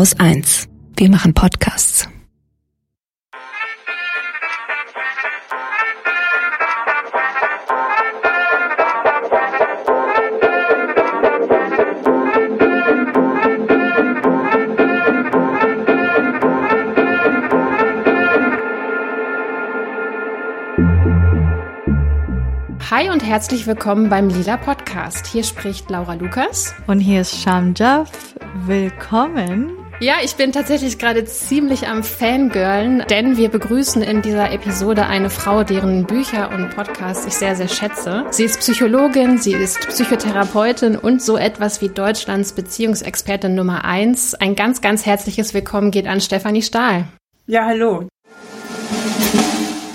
Haus 1. Wir machen Podcasts. Hi und herzlich willkommen beim Lila Podcast. Hier spricht Laura Lukas. Und hier ist Sham Jaff. Willkommen. Ja, ich bin tatsächlich gerade ziemlich am Fangirlen, denn wir begrüßen in dieser Episode eine Frau, deren Bücher und Podcasts ich sehr, sehr schätze. Sie ist Psychologin, sie ist Psychotherapeutin und so etwas wie Deutschlands Beziehungsexpertin Nummer eins. Ein ganz, ganz herzliches Willkommen geht an Stefanie Stahl. Ja, hallo.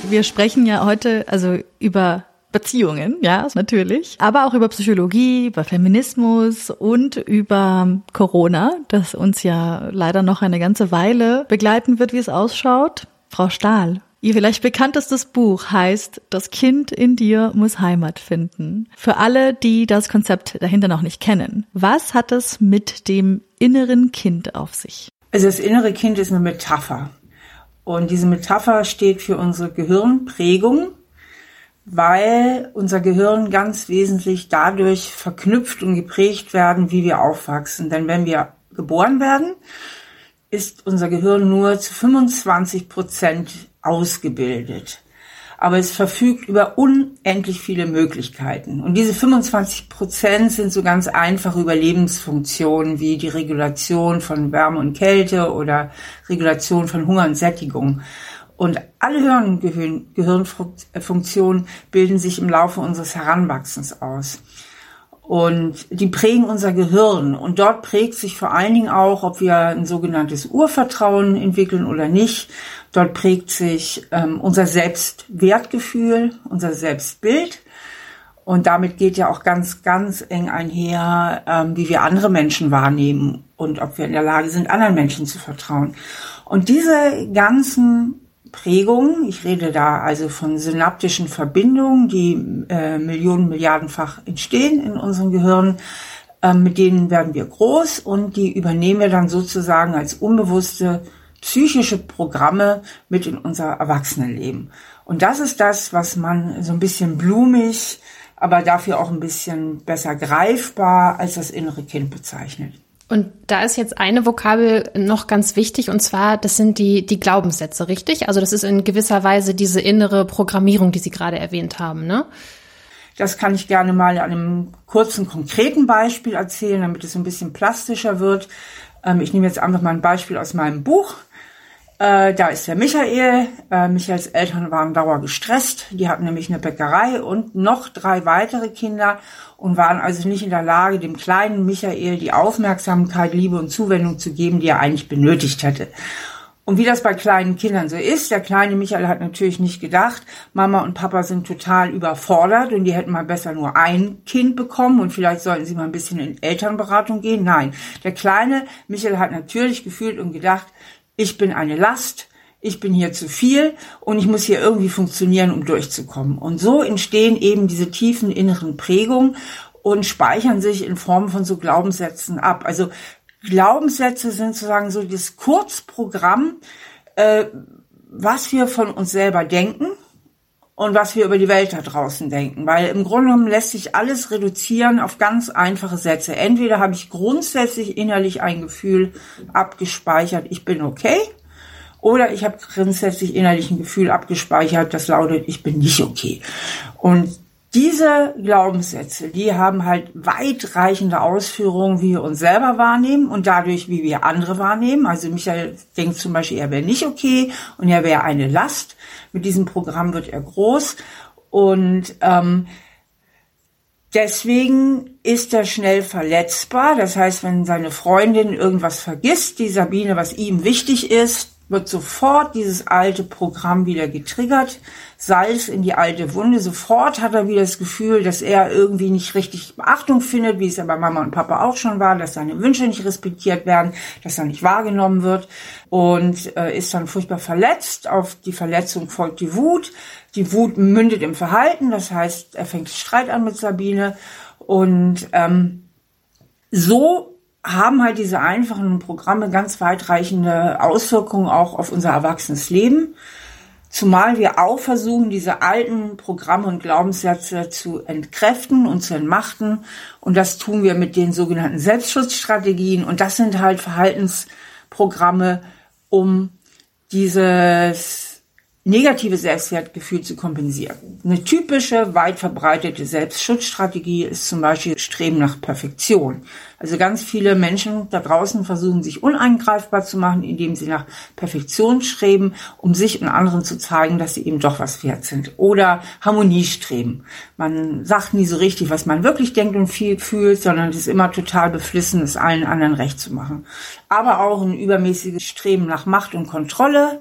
Wir sprechen ja heute also über Beziehungen, ja, natürlich, aber auch über Psychologie, über Feminismus und über Corona, das uns ja leider noch eine ganze Weile begleiten wird, wie es ausschaut. Frau Stahl, Ihr vielleicht bekanntestes Buch heißt Das Kind in dir muss Heimat finden. Für alle, die das Konzept dahinter noch nicht kennen, was hat es mit dem inneren Kind auf sich? Also das innere Kind ist eine Metapher. Und diese Metapher steht für unsere Gehirnprägung, weil unser Gehirn ganz wesentlich dadurch verknüpft und geprägt werden, wie wir aufwachsen. Denn wenn wir geboren werden, ist unser Gehirn nur zu 25 Prozent ausgebildet. Aber es verfügt über unendlich viele Möglichkeiten. Und diese 25 Prozent sind so ganz einfache Überlebensfunktionen wie die Regulation von Wärme und Kälte oder Regulation von Hunger und Sättigung. Und alle Hirngehirn Gehirnfunktionen bilden sich im Laufe unseres Heranwachsens aus. Und die prägen unser Gehirn. Und dort prägt sich vor allen Dingen auch, ob wir ein sogenanntes Urvertrauen entwickeln oder nicht. Dort prägt sich ähm, unser Selbstwertgefühl, unser Selbstbild. Und damit geht ja auch ganz, ganz eng einher, ähm, wie wir andere Menschen wahrnehmen und ob wir in der Lage sind, anderen Menschen zu vertrauen. Und diese ganzen Prägung. Ich rede da also von synaptischen Verbindungen, die äh, Millionen, Milliardenfach entstehen in unserem Gehirn. Ähm, mit denen werden wir groß und die übernehmen wir dann sozusagen als unbewusste psychische Programme mit in unser Erwachsenenleben. Und das ist das, was man so ein bisschen blumig, aber dafür auch ein bisschen besser greifbar als das innere Kind bezeichnet. Und da ist jetzt eine Vokabel noch ganz wichtig, und zwar, das sind die, die Glaubenssätze, richtig? Also das ist in gewisser Weise diese innere Programmierung, die Sie gerade erwähnt haben, ne? Das kann ich gerne mal an einem kurzen, konkreten Beispiel erzählen, damit es ein bisschen plastischer wird. Ähm, ich nehme jetzt einfach mal ein Beispiel aus meinem Buch. Äh, da ist der Michael. Äh, Michaels Eltern waren dauer gestresst. Die hatten nämlich eine Bäckerei und noch drei weitere Kinder und waren also nicht in der Lage, dem kleinen Michael die Aufmerksamkeit, Liebe und Zuwendung zu geben, die er eigentlich benötigt hätte. Und wie das bei kleinen Kindern so ist, der kleine Michael hat natürlich nicht gedacht, Mama und Papa sind total überfordert und die hätten mal besser nur ein Kind bekommen und vielleicht sollten sie mal ein bisschen in Elternberatung gehen. Nein, der kleine Michael hat natürlich gefühlt und gedacht, ich bin eine Last, ich bin hier zu viel und ich muss hier irgendwie funktionieren, um durchzukommen. Und so entstehen eben diese tiefen inneren Prägungen und speichern sich in Form von so Glaubenssätzen ab. Also Glaubenssätze sind sozusagen so das Kurzprogramm, äh, was wir von uns selber denken und was wir über die Welt da draußen denken. Weil im Grunde genommen lässt sich alles reduzieren auf ganz einfache Sätze. Entweder habe ich grundsätzlich innerlich ein Gefühl abgespeichert, ich bin okay, oder ich habe grundsätzlich innerlich ein Gefühl abgespeichert, das lautet, ich bin nicht okay. Und diese Glaubenssätze, die haben halt weitreichende Ausführungen, wie wir uns selber wahrnehmen und dadurch, wie wir andere wahrnehmen. Also Michael denkt zum Beispiel, er wäre nicht okay und er wäre eine Last. Mit diesem Programm wird er groß und ähm, deswegen ist er schnell verletzbar. Das heißt, wenn seine Freundin irgendwas vergisst, die Sabine, was ihm wichtig ist, wird sofort dieses alte Programm wieder getriggert, Salz in die alte Wunde. Sofort hat er wieder das Gefühl, dass er irgendwie nicht richtig Beachtung findet, wie es ja bei Mama und Papa auch schon war, dass seine Wünsche nicht respektiert werden, dass er nicht wahrgenommen wird und äh, ist dann furchtbar verletzt. Auf die Verletzung folgt die Wut. Die Wut mündet im Verhalten, das heißt, er fängt Streit an mit Sabine und ähm, so haben halt diese einfachen Programme ganz weitreichende Auswirkungen auch auf unser erwachsenes Leben. Zumal wir auch versuchen, diese alten Programme und Glaubenssätze zu entkräften und zu entmachten. Und das tun wir mit den sogenannten Selbstschutzstrategien. Und das sind halt Verhaltensprogramme, um dieses negative Selbstwertgefühl zu kompensieren. Eine typische, weit verbreitete Selbstschutzstrategie ist zum Beispiel Streben nach Perfektion. Also ganz viele Menschen da draußen versuchen, sich uneingreifbar zu machen, indem sie nach Perfektion streben, um sich und anderen zu zeigen, dass sie eben doch was wert sind. Oder Harmonie streben. Man sagt nie so richtig, was man wirklich denkt und viel fühlt, sondern es ist immer total beflissen, es allen anderen recht zu machen. Aber auch ein übermäßiges Streben nach Macht und Kontrolle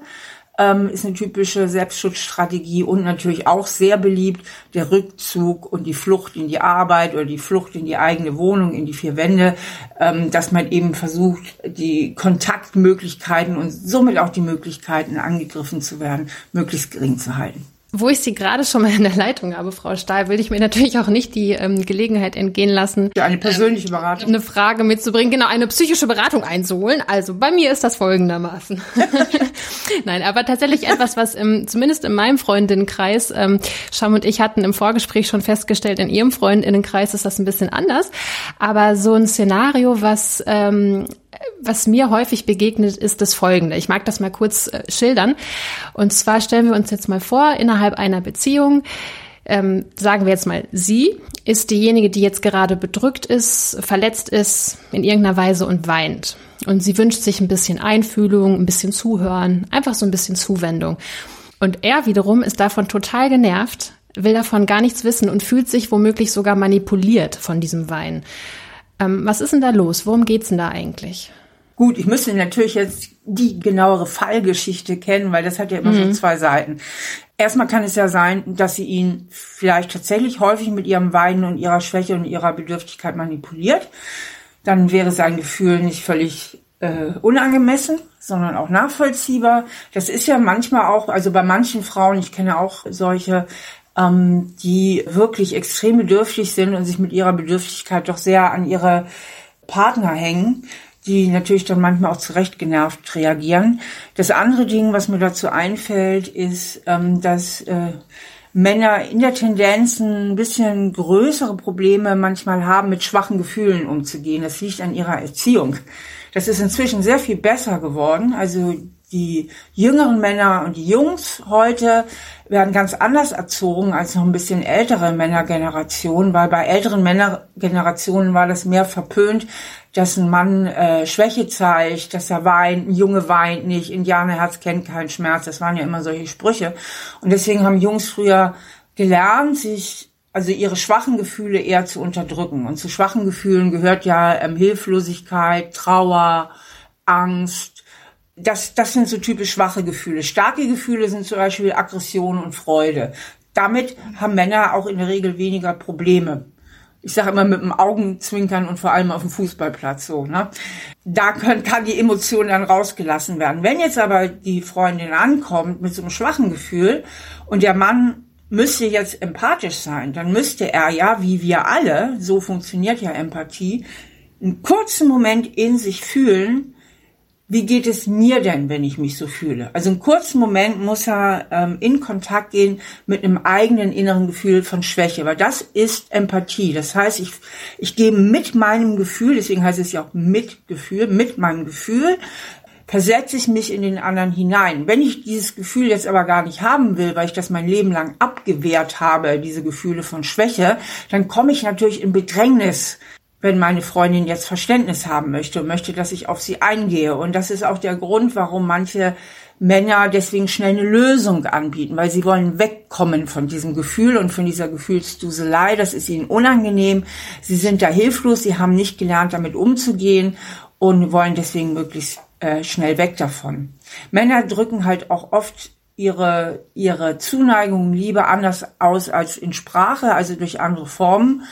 ähm, ist eine typische Selbstschutzstrategie und natürlich auch sehr beliebt der Rückzug und die Flucht in die Arbeit oder die Flucht in die eigene Wohnung, in die vier Wände, ähm, dass man eben versucht, die Kontaktmöglichkeiten und somit auch die Möglichkeiten, angegriffen zu werden, möglichst gering zu halten. Wo ich Sie gerade schon mal in der Leitung habe, Frau Stahl, will ich mir natürlich auch nicht die ähm, Gelegenheit entgehen lassen, ja, eine persönliche Beratung, eine Frage mitzubringen, genau eine psychische Beratung einzuholen. Also bei mir ist das folgendermaßen. Nein, aber tatsächlich etwas, was im, zumindest in meinem Freundinnenkreis, ähm, Scham und ich hatten im Vorgespräch schon festgestellt, in Ihrem Freundinnenkreis ist das ein bisschen anders. Aber so ein Szenario, was ähm, was mir häufig begegnet, ist das folgende. Ich mag das mal kurz äh, schildern. Und zwar stellen wir uns jetzt mal vor, innerhalb einer Beziehung, ähm, sagen wir jetzt mal, sie ist diejenige, die jetzt gerade bedrückt ist, verletzt ist in irgendeiner Weise und weint. Und sie wünscht sich ein bisschen Einfühlung, ein bisschen Zuhören, einfach so ein bisschen Zuwendung. Und er wiederum ist davon total genervt, will davon gar nichts wissen und fühlt sich womöglich sogar manipuliert von diesem Weinen. Ähm, was ist denn da los? Worum geht's denn da eigentlich? Gut, ich müsste natürlich jetzt die genauere Fallgeschichte kennen, weil das hat ja immer mhm. so zwei Seiten. Erstmal kann es ja sein, dass sie ihn vielleicht tatsächlich häufig mit ihrem Weinen und ihrer Schwäche und ihrer Bedürftigkeit manipuliert. Dann wäre sein Gefühl nicht völlig äh, unangemessen, sondern auch nachvollziehbar. Das ist ja manchmal auch, also bei manchen Frauen, ich kenne auch solche, ähm, die wirklich extrem bedürftig sind und sich mit ihrer Bedürftigkeit doch sehr an ihre Partner hängen, die natürlich dann manchmal auch zurecht genervt reagieren. Das andere Ding, was mir dazu einfällt, ist, ähm, dass äh, Männer in der Tendenz ein bisschen größere Probleme manchmal haben, mit schwachen Gefühlen umzugehen. Das liegt an ihrer Erziehung. Das ist inzwischen sehr viel besser geworden. Also die jüngeren Männer und die Jungs heute werden ganz anders erzogen als noch ein bisschen ältere Männergenerationen, weil bei älteren Männergenerationen war das mehr verpönt, dass ein Mann äh, Schwäche zeigt, dass er weint, ein Junge weint nicht, Indianerherz kennt keinen Schmerz. Das waren ja immer solche Sprüche. Und deswegen haben Jungs früher gelernt, sich also ihre schwachen Gefühle eher zu unterdrücken. Und zu schwachen Gefühlen gehört ja ähm, Hilflosigkeit, Trauer, Angst, das, das sind so typisch schwache Gefühle. Starke Gefühle sind zum Beispiel Aggression und Freude. Damit haben Männer auch in der Regel weniger Probleme. Ich sage immer mit dem Augenzwinkern und vor allem auf dem Fußballplatz so. Ne? Da können, kann die Emotion dann rausgelassen werden. Wenn jetzt aber die Freundin ankommt mit so einem schwachen Gefühl und der Mann müsste jetzt empathisch sein, dann müsste er ja, wie wir alle, so funktioniert ja Empathie, einen kurzen Moment in sich fühlen, wie geht es mir denn, wenn ich mich so fühle? Also einen kurzen Moment muss er ähm, in Kontakt gehen mit einem eigenen inneren Gefühl von Schwäche, weil das ist Empathie. Das heißt, ich, ich gehe mit meinem Gefühl, deswegen heißt es ja auch Mitgefühl, mit meinem Gefühl, versetze ich mich in den anderen hinein. Wenn ich dieses Gefühl jetzt aber gar nicht haben will, weil ich das mein Leben lang abgewehrt habe, diese Gefühle von Schwäche, dann komme ich natürlich in Bedrängnis wenn meine Freundin jetzt Verständnis haben möchte und möchte, dass ich auf sie eingehe. Und das ist auch der Grund, warum manche Männer deswegen schnell eine Lösung anbieten, weil sie wollen wegkommen von diesem Gefühl und von dieser Gefühlsduselei. Das ist ihnen unangenehm. Sie sind da hilflos. Sie haben nicht gelernt, damit umzugehen und wollen deswegen möglichst äh, schnell weg davon. Männer drücken halt auch oft ihre, ihre Zuneigung, Liebe anders aus als in Sprache, also durch andere Formen.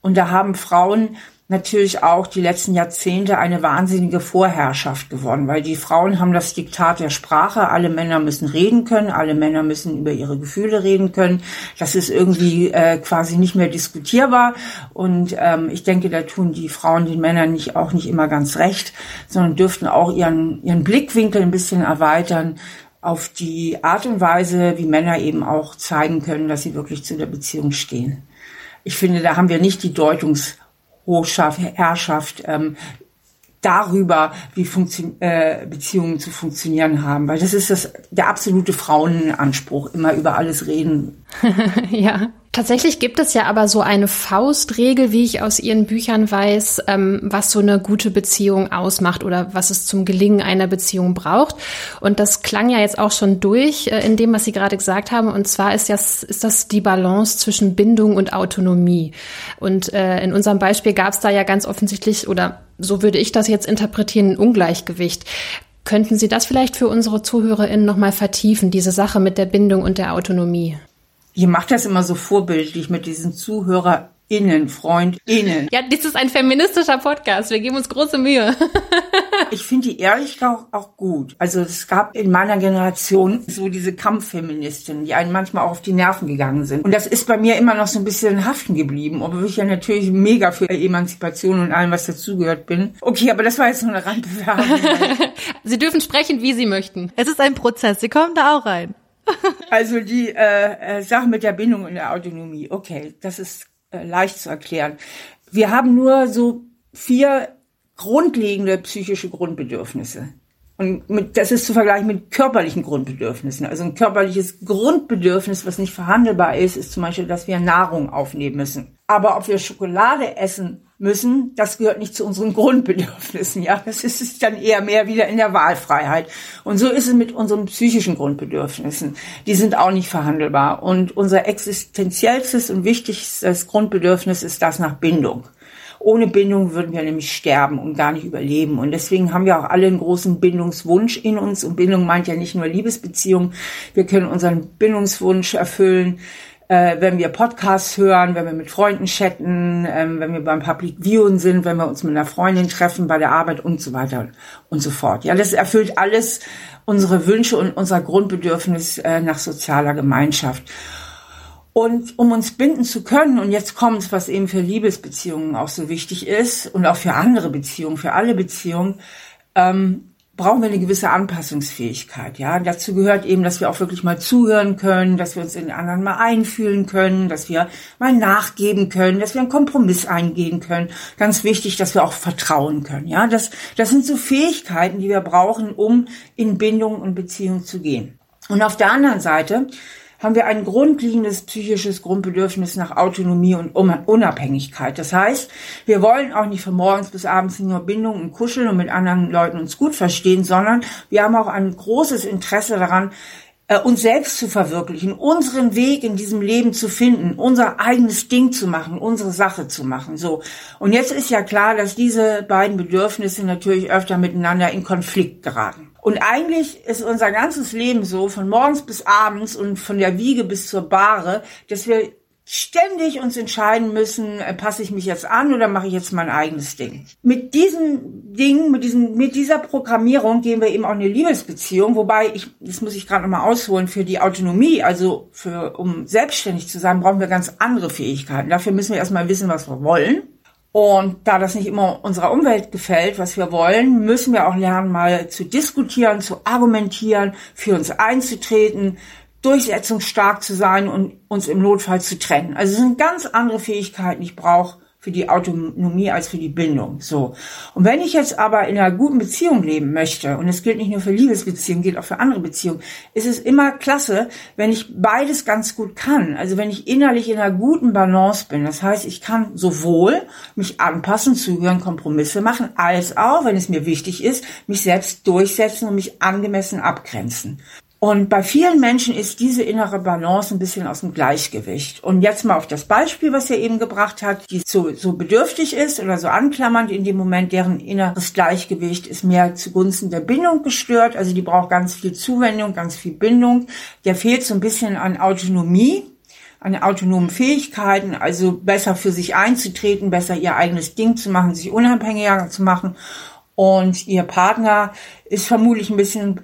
Und da haben Frauen natürlich auch die letzten Jahrzehnte eine wahnsinnige Vorherrschaft gewonnen, weil die Frauen haben das Diktat der Sprache. Alle Männer müssen reden können, alle Männer müssen über ihre Gefühle reden können. Das ist irgendwie äh, quasi nicht mehr diskutierbar. Und ähm, ich denke, da tun die Frauen den Männern nicht auch nicht immer ganz recht, sondern dürften auch ihren ihren Blickwinkel ein bisschen erweitern auf die Art und Weise, wie Männer eben auch zeigen können, dass sie wirklich zu der Beziehung stehen. Ich finde, da haben wir nicht die Deutungs Hochschaft, Herrschaft ähm, darüber, wie Funktion, äh, Beziehungen zu funktionieren haben, weil das ist das der absolute Frauenanspruch, immer über alles reden. ja. Tatsächlich gibt es ja aber so eine Faustregel, wie ich aus Ihren Büchern weiß, ähm, was so eine gute Beziehung ausmacht oder was es zum Gelingen einer Beziehung braucht. Und das klang ja jetzt auch schon durch äh, in dem, was Sie gerade gesagt haben. Und zwar ist, das, ist das die Balance zwischen Bindung und Autonomie. Und äh, in unserem Beispiel gab es da ja ganz offensichtlich, oder so würde ich das jetzt interpretieren, ein Ungleichgewicht. Könnten Sie das vielleicht für unsere ZuhörerInnen nochmal vertiefen, diese Sache mit der Bindung und der Autonomie? Ihr macht das immer so vorbildlich mit diesen ZuhörerInnen, FreundInnen. Ja, das ist ein feministischer Podcast. Wir geben uns große Mühe. ich finde die ehrlich auch, auch gut. Also es gab in meiner Generation so diese Kampffeministinnen, die einen manchmal auch auf die Nerven gegangen sind. Und das ist bei mir immer noch so ein bisschen haften geblieben, obwohl ich ja natürlich mega für Emanzipation und allem, was dazugehört bin. Okay, aber das war jetzt nur eine Randbewerbung. Sie dürfen sprechen, wie Sie möchten. Es ist ein Prozess. Sie kommen da auch rein. Also die äh, äh, Sache mit der Bindung und der Autonomie, okay, das ist äh, leicht zu erklären. Wir haben nur so vier grundlegende psychische Grundbedürfnisse. Und mit, das ist zu vergleichen mit körperlichen Grundbedürfnissen. Also ein körperliches Grundbedürfnis, was nicht verhandelbar ist, ist zum Beispiel, dass wir Nahrung aufnehmen müssen. Aber ob wir Schokolade essen müssen, das gehört nicht zu unseren Grundbedürfnissen. Ja, das ist es dann eher mehr wieder in der Wahlfreiheit. Und so ist es mit unseren psychischen Grundbedürfnissen. Die sind auch nicht verhandelbar. Und unser existenziellstes und wichtigstes Grundbedürfnis ist das nach Bindung. Ohne Bindung würden wir nämlich sterben und gar nicht überleben. Und deswegen haben wir auch alle einen großen Bindungswunsch in uns. Und Bindung meint ja nicht nur Liebesbeziehung. Wir können unseren Bindungswunsch erfüllen, äh, wenn wir Podcasts hören, wenn wir mit Freunden chatten, ähm, wenn wir beim Public Viewing sind, wenn wir uns mit einer Freundin treffen, bei der Arbeit und so weiter und so fort. Ja, das erfüllt alles unsere Wünsche und unser Grundbedürfnis äh, nach sozialer Gemeinschaft. Und um uns binden zu können, und jetzt kommt was eben für Liebesbeziehungen auch so wichtig ist und auch für andere Beziehungen, für alle Beziehungen, ähm, brauchen wir eine gewisse Anpassungsfähigkeit. Ja, dazu gehört eben, dass wir auch wirklich mal zuhören können, dass wir uns in den anderen mal einfühlen können, dass wir mal nachgeben können, dass wir einen Kompromiss eingehen können. Ganz wichtig, dass wir auch vertrauen können. Ja, das, das sind so Fähigkeiten, die wir brauchen, um in Bindung und Beziehung zu gehen. Und auf der anderen Seite haben wir ein grundlegendes psychisches Grundbedürfnis nach Autonomie und Unabhängigkeit. Das heißt, wir wollen auch nicht von morgens bis abends nur Bindung und Kuscheln und mit anderen Leuten uns gut verstehen, sondern wir haben auch ein großes Interesse daran, äh, uns selbst zu verwirklichen, unseren Weg in diesem Leben zu finden, unser eigenes Ding zu machen, unsere Sache zu machen. So. Und jetzt ist ja klar, dass diese beiden Bedürfnisse natürlich öfter miteinander in Konflikt geraten. Und eigentlich ist unser ganzes Leben so, von morgens bis abends und von der Wiege bis zur Bahre, dass wir ständig uns entscheiden müssen, äh, passe ich mich jetzt an oder mache ich jetzt mein eigenes Ding. Mit diesem Ding, mit diesem, mit dieser Programmierung gehen wir eben auch eine Liebesbeziehung, wobei ich, das muss ich gerade nochmal ausholen, für die Autonomie, also für, um selbstständig zu sein, brauchen wir ganz andere Fähigkeiten. Dafür müssen wir erstmal wissen, was wir wollen. Und da das nicht immer unserer Umwelt gefällt, was wir wollen, müssen wir auch lernen, mal zu diskutieren, zu argumentieren, für uns einzutreten, durchsetzungsstark zu sein und uns im Notfall zu trennen. Also es sind ganz andere Fähigkeiten, die ich brauche, für die Autonomie als für die Bindung. So. Und wenn ich jetzt aber in einer guten Beziehung leben möchte, und es gilt nicht nur für Liebesbeziehungen, gilt auch für andere Beziehungen, ist es immer klasse, wenn ich beides ganz gut kann. Also wenn ich innerlich in einer guten Balance bin. Das heißt, ich kann sowohl mich anpassen, zuhören, Kompromisse machen, als auch, wenn es mir wichtig ist, mich selbst durchsetzen und mich angemessen abgrenzen. Und bei vielen Menschen ist diese innere Balance ein bisschen aus dem Gleichgewicht. Und jetzt mal auf das Beispiel, was er eben gebracht hat, die so, so bedürftig ist oder so anklammernd in dem Moment, deren inneres Gleichgewicht ist mehr zugunsten der Bindung gestört. Also die braucht ganz viel Zuwendung, ganz viel Bindung. Der fehlt so ein bisschen an Autonomie an autonomen Fähigkeiten, also besser für sich einzutreten, besser ihr eigenes Ding zu machen, sich unabhängiger zu machen. Und ihr Partner ist vermutlich ein bisschen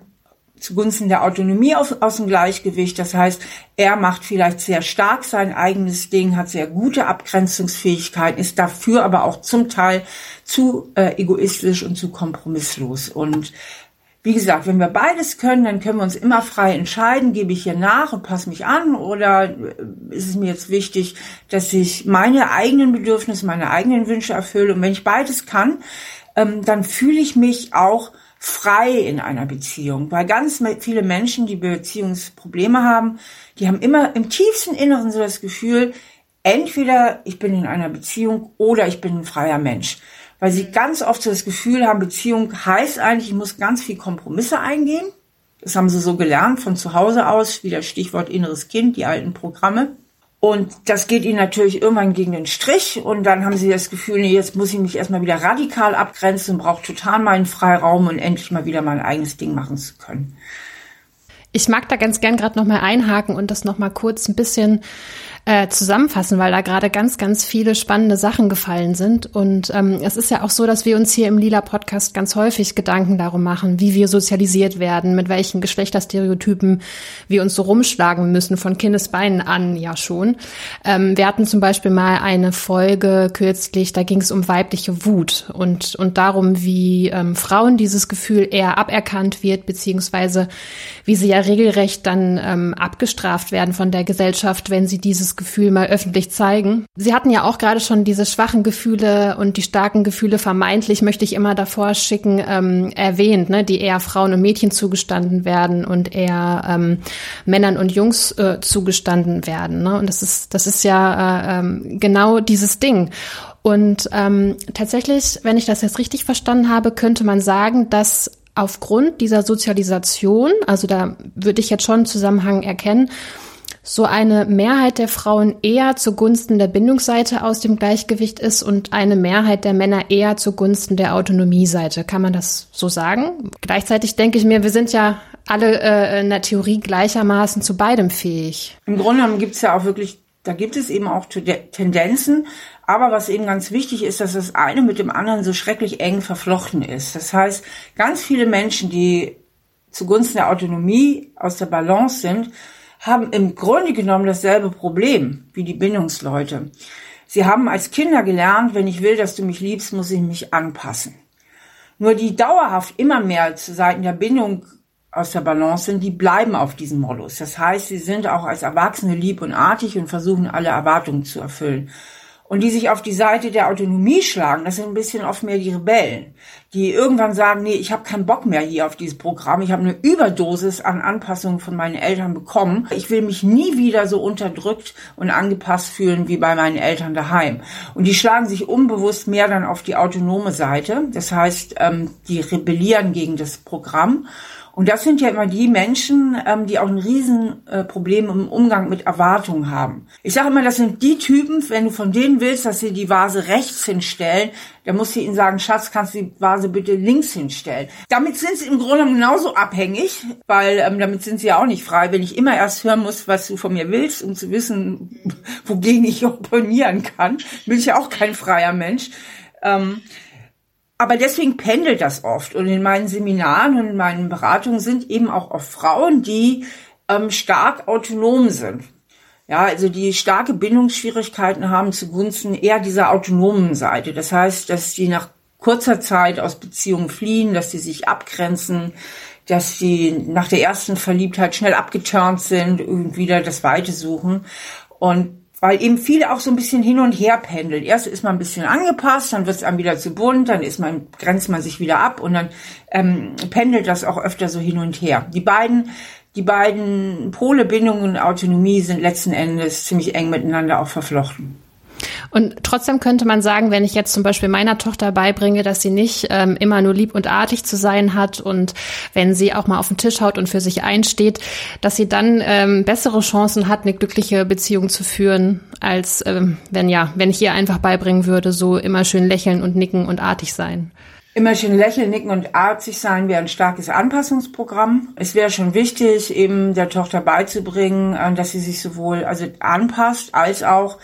zugunsten der Autonomie aus, aus dem Gleichgewicht. Das heißt, er macht vielleicht sehr stark sein eigenes Ding, hat sehr gute Abgrenzungsfähigkeiten, ist dafür aber auch zum Teil zu äh, egoistisch und zu kompromisslos. Und wie gesagt, wenn wir beides können, dann können wir uns immer frei entscheiden, gebe ich hier nach und passe mich an oder ist es mir jetzt wichtig, dass ich meine eigenen Bedürfnisse, meine eigenen Wünsche erfülle. Und wenn ich beides kann, ähm, dann fühle ich mich auch frei in einer Beziehung, weil ganz viele Menschen, die Beziehungsprobleme haben, die haben immer im tiefsten Inneren so das Gefühl, entweder ich bin in einer Beziehung oder ich bin ein freier Mensch weil sie ganz oft so das Gefühl haben, Beziehung heißt eigentlich, ich muss ganz viel Kompromisse eingehen. Das haben sie so gelernt von zu Hause aus, wie das Stichwort inneres Kind, die alten Programme. Und das geht ihnen natürlich irgendwann gegen den Strich und dann haben sie das Gefühl, nee, jetzt muss ich mich erstmal wieder radikal abgrenzen und brauche total meinen Freiraum und endlich mal wieder mein eigenes Ding machen zu können. Ich mag da ganz gern gerade nochmal einhaken und das nochmal kurz ein bisschen äh, zusammenfassen, weil da gerade ganz, ganz viele spannende Sachen gefallen sind. Und ähm, es ist ja auch so, dass wir uns hier im Lila Podcast ganz häufig Gedanken darum machen, wie wir sozialisiert werden, mit welchen Geschlechterstereotypen wir uns so rumschlagen müssen, von Kindesbeinen an ja schon. Ähm, wir hatten zum Beispiel mal eine Folge kürzlich, da ging es um weibliche Wut und, und darum, wie ähm, Frauen dieses Gefühl eher aberkannt wird, beziehungsweise wie sie ja regelrecht dann ähm, abgestraft werden von der Gesellschaft, wenn sie dieses Gefühl mal öffentlich zeigen. Sie hatten ja auch gerade schon diese schwachen Gefühle und die starken Gefühle vermeintlich, möchte ich immer davor schicken, ähm, erwähnt, ne, die eher Frauen und Mädchen zugestanden werden und eher ähm, Männern und Jungs äh, zugestanden werden. Ne? Und das ist, das ist ja äh, ähm, genau dieses Ding. Und ähm, tatsächlich, wenn ich das jetzt richtig verstanden habe, könnte man sagen, dass aufgrund dieser Sozialisation, also da würde ich jetzt schon einen Zusammenhang erkennen, so eine Mehrheit der Frauen eher zugunsten der Bindungsseite aus dem Gleichgewicht ist und eine Mehrheit der Männer eher zugunsten der Autonomieseite. Kann man das so sagen? Gleichzeitig denke ich mir, wir sind ja alle äh, in der Theorie gleichermaßen zu beidem fähig. Im Grunde genommen gibt es ja auch wirklich, da gibt es eben auch Tendenzen, aber was eben ganz wichtig ist, dass das eine mit dem anderen so schrecklich eng verflochten ist. Das heißt, ganz viele Menschen, die zugunsten der Autonomie aus der Balance sind, haben im Grunde genommen dasselbe Problem wie die Bindungsleute. Sie haben als Kinder gelernt, wenn ich will, dass du mich liebst, muss ich mich anpassen. Nur die dauerhaft immer mehr zu Seiten der Bindung aus der Balance sind, die bleiben auf diesem Modus. Das heißt, sie sind auch als Erwachsene lieb und artig und versuchen alle Erwartungen zu erfüllen und die sich auf die Seite der Autonomie schlagen, das sind ein bisschen oft mehr die Rebellen, die irgendwann sagen, nee, ich habe keinen Bock mehr hier auf dieses Programm, ich habe eine Überdosis an Anpassungen von meinen Eltern bekommen, ich will mich nie wieder so unterdrückt und angepasst fühlen wie bei meinen Eltern daheim. Und die schlagen sich unbewusst mehr dann auf die autonome Seite, das heißt, ähm, die rebellieren gegen das Programm und das sind ja immer die Menschen, ähm, die auch ein Riesenproblem äh, im Umgang mit Erwartungen haben. Ich sage immer, das sind die Typen, wenn du von denen willst, dass sie die Vase rechts hinstellen, dann musst du ihnen sagen, Schatz, kannst du die Vase bitte links hinstellen. Damit sind sie im Grunde genauso abhängig, weil ähm, damit sind sie ja auch nicht frei, wenn ich immer erst hören muss, was du von mir willst, um zu wissen, wogegen ich opponieren kann. Bin ich ja auch kein freier Mensch. Ähm, aber deswegen pendelt das oft. Und in meinen Seminaren und in meinen Beratungen sind eben auch oft Frauen, die ähm, stark autonom sind. Ja, also die starke Bindungsschwierigkeiten haben zugunsten eher dieser autonomen Seite. Das heißt, dass die nach kurzer Zeit aus Beziehungen fliehen, dass sie sich abgrenzen, dass sie nach der ersten Verliebtheit schnell abgeturnt sind und wieder das Weite suchen. Und weil eben viele auch so ein bisschen hin und her pendeln. Erst ist man ein bisschen angepasst, dann wird es einem wieder zu bunt, dann ist man, grenzt man sich wieder ab und dann ähm, pendelt das auch öfter so hin und her. Die beiden, die beiden Pole Bindung und Autonomie sind letzten Endes ziemlich eng miteinander auch verflochten. Und trotzdem könnte man sagen, wenn ich jetzt zum Beispiel meiner Tochter beibringe, dass sie nicht ähm, immer nur lieb und artig zu sein hat und wenn sie auch mal auf den Tisch haut und für sich einsteht, dass sie dann ähm, bessere Chancen hat, eine glückliche Beziehung zu führen, als ähm, wenn ja, wenn ich ihr einfach beibringen würde, so immer schön lächeln und nicken und artig sein. Immer schön lächeln, nicken und artig sein wäre ein starkes Anpassungsprogramm. Es wäre schon wichtig, eben der Tochter beizubringen, äh, dass sie sich sowohl also anpasst, als auch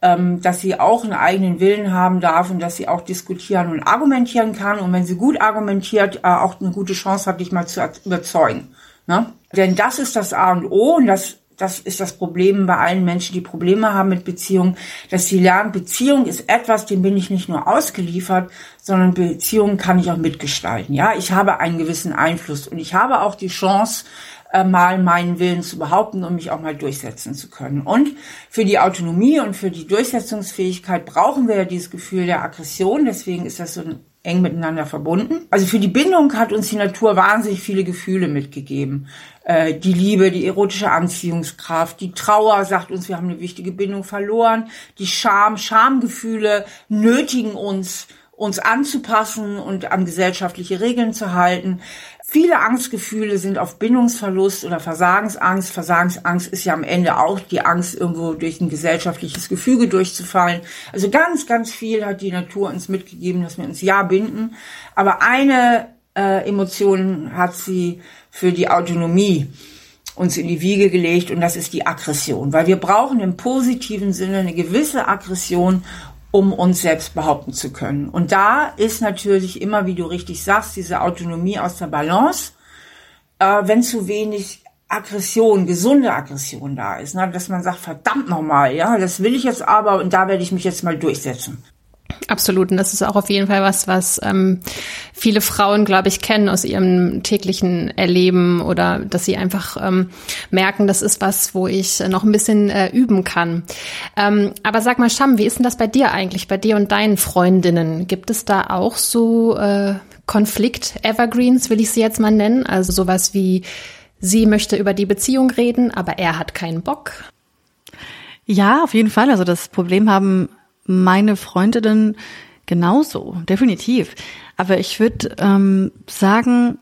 ähm, dass sie auch einen eigenen Willen haben darf und dass sie auch diskutieren und argumentieren kann. Und wenn sie gut argumentiert, äh, auch eine gute Chance hat, dich mal zu überzeugen. Ne? Denn das ist das A und O und das das ist das Problem bei allen Menschen, die Probleme haben mit Beziehungen, dass sie lernen, Beziehung ist etwas, dem bin ich nicht nur ausgeliefert, sondern Beziehung kann ich auch mitgestalten. Ja, ich habe einen gewissen Einfluss und ich habe auch die Chance, äh, mal meinen Willen zu behaupten und mich auch mal durchsetzen zu können. Und für die Autonomie und für die Durchsetzungsfähigkeit brauchen wir ja dieses Gefühl der Aggression. Deswegen ist das so eng miteinander verbunden. Also für die Bindung hat uns die Natur wahnsinnig viele Gefühle mitgegeben. Äh, die Liebe, die erotische Anziehungskraft, die Trauer sagt uns, wir haben eine wichtige Bindung verloren. Die Scham, Schamgefühle nötigen uns, uns anzupassen und an gesellschaftliche Regeln zu halten. Viele Angstgefühle sind auf Bindungsverlust oder Versagensangst. Versagensangst ist ja am Ende auch die Angst, irgendwo durch ein gesellschaftliches Gefüge durchzufallen. Also ganz, ganz viel hat die Natur uns mitgegeben, dass wir uns ja binden. Aber eine äh, Emotion hat sie für die Autonomie uns in die Wiege gelegt und das ist die Aggression, weil wir brauchen im positiven Sinne eine gewisse Aggression, um uns selbst behaupten zu können. Und da ist natürlich immer, wie du richtig sagst, diese Autonomie aus der Balance, äh, wenn zu wenig Aggression, gesunde Aggression da ist, ne? dass man sagt, verdammt nochmal, ja, das will ich jetzt aber und da werde ich mich jetzt mal durchsetzen. Absolut. Und das ist auch auf jeden Fall was, was ähm, viele Frauen, glaube ich, kennen aus ihrem täglichen Erleben oder dass sie einfach ähm, merken, das ist was, wo ich noch ein bisschen äh, üben kann. Ähm, aber sag mal, Sham, wie ist denn das bei dir eigentlich, bei dir und deinen Freundinnen? Gibt es da auch so äh, Konflikt-Evergreens, will ich sie jetzt mal nennen? Also sowas wie, sie möchte über die Beziehung reden, aber er hat keinen Bock? Ja, auf jeden Fall. Also das Problem haben meine Freundinnen genauso, definitiv. Aber ich würde ähm, sagen,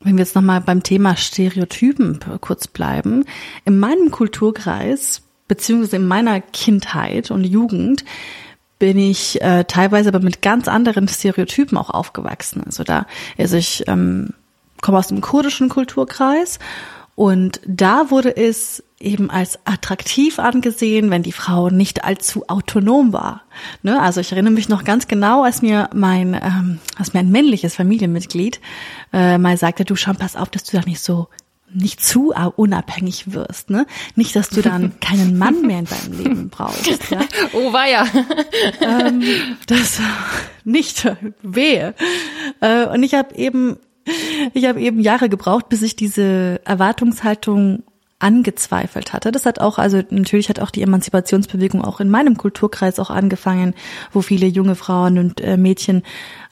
wenn wir jetzt nochmal beim Thema Stereotypen kurz bleiben, in meinem Kulturkreis, beziehungsweise in meiner Kindheit und Jugend, bin ich äh, teilweise aber mit ganz anderen Stereotypen auch aufgewachsen. Also da, also ich ähm, komme aus dem kurdischen Kulturkreis und da wurde es eben als attraktiv angesehen, wenn die Frau nicht allzu autonom war. Ne? Also ich erinnere mich noch ganz genau, als mir mein, ähm, als mir ein männliches Familienmitglied äh, mal sagte, du schau, pass auf, dass du da nicht so nicht zu unabhängig wirst, ne? Nicht, dass du dann keinen Mann mehr in deinem Leben brauchst. Ja? Oh, war ja. ähm, das nicht wehe. Äh, und ich habe eben, ich habe eben Jahre gebraucht, bis ich diese Erwartungshaltung angezweifelt hatte. Das hat auch, also natürlich hat auch die Emanzipationsbewegung auch in meinem Kulturkreis auch angefangen, wo viele junge Frauen und äh, Mädchen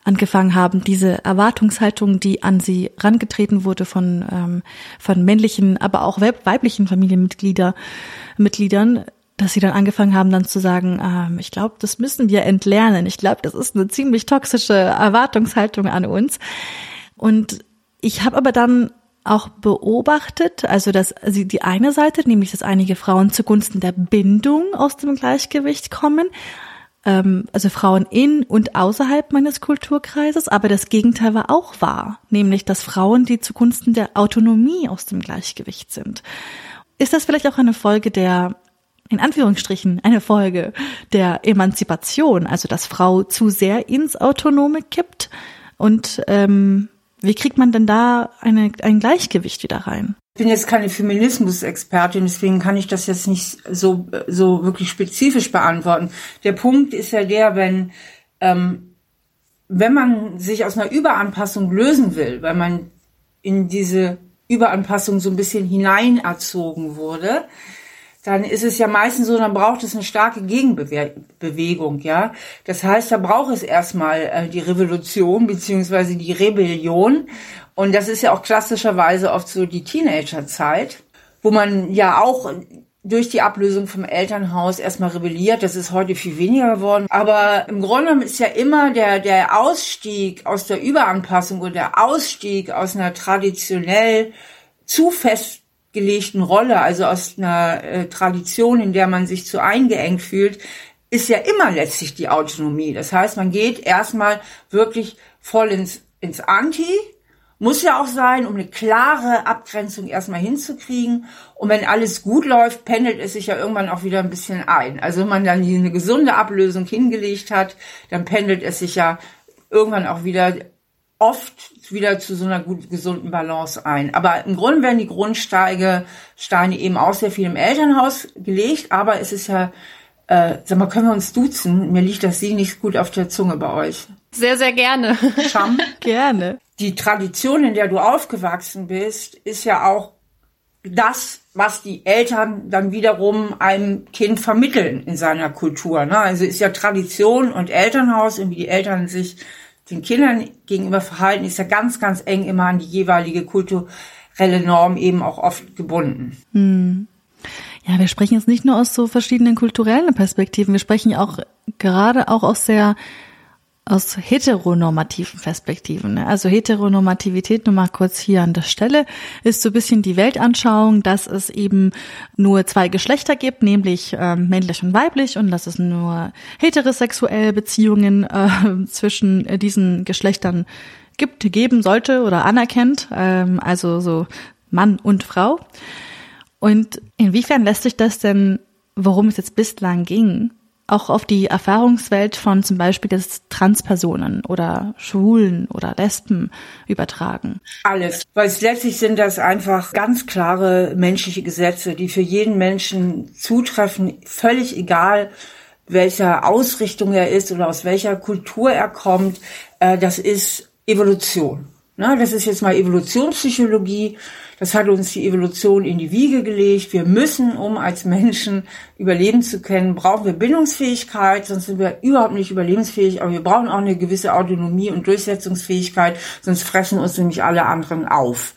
angefangen haben, diese Erwartungshaltung, die an sie rangetreten wurde von, ähm, von männlichen, aber auch weiblichen Familienmitglieder, Mitgliedern, dass sie dann angefangen haben, dann zu sagen, ähm, ich glaube, das müssen wir entlernen. Ich glaube, das ist eine ziemlich toxische Erwartungshaltung an uns. Und ich habe aber dann auch beobachtet, also dass also die eine Seite, nämlich dass einige Frauen zugunsten der Bindung aus dem Gleichgewicht kommen, ähm, also Frauen in und außerhalb meines Kulturkreises, aber das Gegenteil war auch wahr, nämlich dass Frauen, die zugunsten der Autonomie aus dem Gleichgewicht sind. Ist das vielleicht auch eine Folge der in Anführungsstrichen eine Folge der Emanzipation, also dass Frau zu sehr ins Autonome kippt und ähm, wie kriegt man denn da eine, ein Gleichgewicht wieder rein? Ich bin jetzt keine Feminismus-Expertin, deswegen kann ich das jetzt nicht so, so wirklich spezifisch beantworten. Der Punkt ist ja der, wenn, ähm, wenn man sich aus einer Überanpassung lösen will, weil man in diese Überanpassung so ein bisschen hineinerzogen wurde, dann ist es ja meistens so, dann braucht es eine starke Gegenbewegung, ja. Das heißt, da braucht es erstmal äh, die Revolution beziehungsweise die Rebellion. Und das ist ja auch klassischerweise oft so die Teenagerzeit, wo man ja auch durch die Ablösung vom Elternhaus erstmal rebelliert. Das ist heute viel weniger geworden. Aber im Grunde genommen ist ja immer der, der Ausstieg aus der Überanpassung und der Ausstieg aus einer traditionell zu fest gelegten Rolle, also aus einer äh, Tradition, in der man sich zu eingeengt fühlt, ist ja immer letztlich die Autonomie. Das heißt, man geht erstmal wirklich voll ins, ins Anti. Muss ja auch sein, um eine klare Abgrenzung erstmal hinzukriegen. Und wenn alles gut läuft, pendelt es sich ja irgendwann auch wieder ein bisschen ein. Also wenn man dann eine gesunde Ablösung hingelegt hat, dann pendelt es sich ja irgendwann auch wieder oft wieder zu so einer gut, gesunden Balance ein. Aber im Grunde werden die Grundsteine Steine eben auch sehr viel im Elternhaus gelegt, aber es ist ja, äh, sag mal, können wir uns duzen? Mir liegt das Sie nicht gut auf der Zunge bei euch. Sehr, sehr gerne. Scham. Gerne. Die Tradition, in der du aufgewachsen bist, ist ja auch das, was die Eltern dann wiederum einem Kind vermitteln in seiner Kultur. Ne? Also ist ja Tradition und Elternhaus und wie die Eltern sich den Kindern gegenüber verhalten, ist ja ganz, ganz eng immer an die jeweilige kulturelle Norm eben auch oft gebunden. Hm. Ja, wir sprechen jetzt nicht nur aus so verschiedenen kulturellen Perspektiven, wir sprechen auch gerade auch aus sehr aus heteronormativen Perspektiven. Ne? Also Heteronormativität, nur mal kurz hier an der Stelle, ist so ein bisschen die Weltanschauung, dass es eben nur zwei Geschlechter gibt, nämlich äh, männlich und weiblich, und dass es nur heterosexuelle Beziehungen äh, zwischen diesen Geschlechtern gibt, geben sollte oder anerkennt, ähm, also so Mann und Frau. Und inwiefern lässt sich das denn, worum es jetzt bislang ging, auch auf die Erfahrungswelt von zum Beispiel des Transpersonen oder Schwulen oder Lesben übertragen? Alles, weil letztlich sind das einfach ganz klare menschliche Gesetze, die für jeden Menschen zutreffen, völlig egal, welcher Ausrichtung er ist oder aus welcher Kultur er kommt. Äh, das ist Evolution. Das ist jetzt mal Evolutionspsychologie. Das hat uns die Evolution in die Wiege gelegt. Wir müssen, um als Menschen überleben zu können, brauchen wir Bindungsfähigkeit, sonst sind wir überhaupt nicht überlebensfähig. Aber wir brauchen auch eine gewisse Autonomie und Durchsetzungsfähigkeit, sonst fressen uns nämlich alle anderen auf.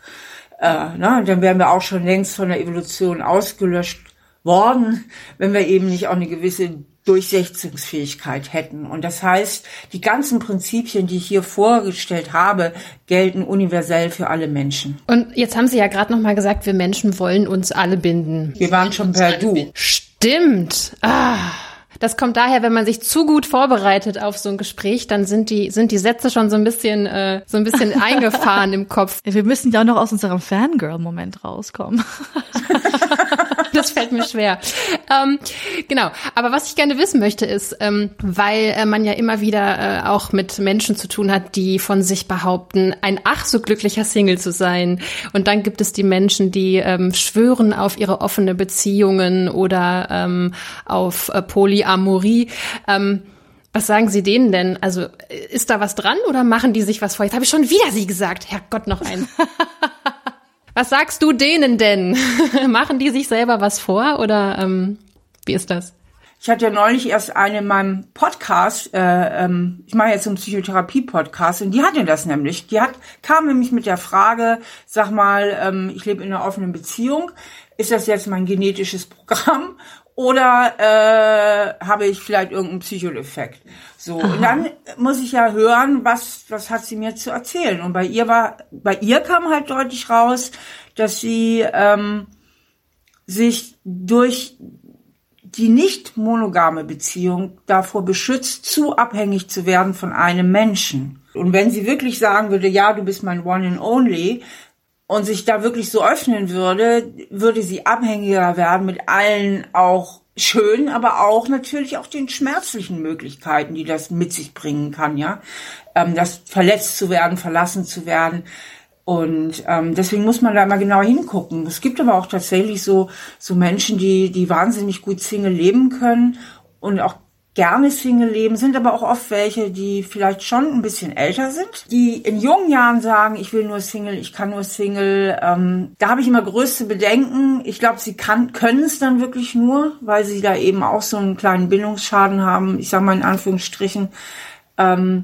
Äh, ne? Dann wären wir auch schon längst von der Evolution ausgelöscht worden, wenn wir eben nicht auch eine gewisse Durchsetzungsfähigkeit hätten. Und das heißt, die ganzen Prinzipien, die ich hier vorgestellt habe, gelten universell für alle Menschen. Und jetzt haben Sie ja gerade noch mal gesagt, wir Menschen wollen uns alle binden. Wir waren schon per Du. Stimmt. Ah. Das kommt daher, wenn man sich zu gut vorbereitet auf so ein Gespräch, dann sind die sind die Sätze schon so ein bisschen äh, so ein bisschen eingefahren im Kopf. Wir müssen ja auch noch aus unserem Fangirl-Moment rauskommen. das fällt mir schwer. Ähm, genau. Aber was ich gerne wissen möchte ist, ähm, weil äh, man ja immer wieder äh, auch mit Menschen zu tun hat, die von sich behaupten, ein ach so glücklicher Single zu sein. Und dann gibt es die Menschen, die ähm, schwören auf ihre offene Beziehungen oder ähm, auf äh, Poly Polyamorie. Ähm, was sagen Sie denen denn? Also ist da was dran oder machen die sich was vor? Jetzt habe ich schon wieder Sie gesagt. Herrgott, noch ein. was sagst du denen denn? machen die sich selber was vor oder ähm, wie ist das? Ich hatte ja neulich erst eine in meinem Podcast, äh, ähm, ich mache jetzt einen Psychotherapie-Podcast und die hatte das nämlich. Die hat kam nämlich mit der Frage, sag mal, ähm, ich lebe in einer offenen Beziehung, ist das jetzt mein genetisches Programm oder äh, habe ich vielleicht irgendeinen Psychoeffekt? So Aha. und dann muss ich ja hören, was was hat sie mir zu erzählen? Und bei ihr war, bei ihr kam halt deutlich raus, dass sie ähm, sich durch die nicht monogame Beziehung davor beschützt, zu abhängig zu werden von einem Menschen. Und wenn sie wirklich sagen würde, ja, du bist mein One and Only, und sich da wirklich so öffnen würde, würde sie abhängiger werden mit allen auch schönen, aber auch natürlich auch den schmerzlichen Möglichkeiten, die das mit sich bringen kann, ja. Ähm, das verletzt zu werden, verlassen zu werden. Und ähm, deswegen muss man da mal genau hingucken. Es gibt aber auch tatsächlich so so Menschen, die die wahnsinnig gut Single leben können und auch gerne Single leben, sind aber auch oft welche, die vielleicht schon ein bisschen älter sind, die in jungen Jahren sagen, ich will nur Single, ich kann nur Single. Ähm, da habe ich immer größte Bedenken. Ich glaube, sie können es dann wirklich nur, weil sie da eben auch so einen kleinen Bindungsschaden haben. Ich sage mal in Anführungsstrichen. Ähm,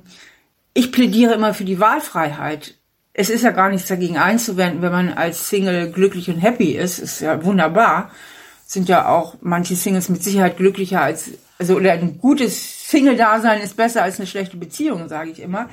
ich plädiere immer für die Wahlfreiheit. Es ist ja gar nichts dagegen einzuwenden, wenn man als Single glücklich und happy ist. Ist ja wunderbar. Sind ja auch manche Singles mit Sicherheit glücklicher als also oder ein gutes Single-Dasein ist besser als eine schlechte Beziehung, sage ich immer.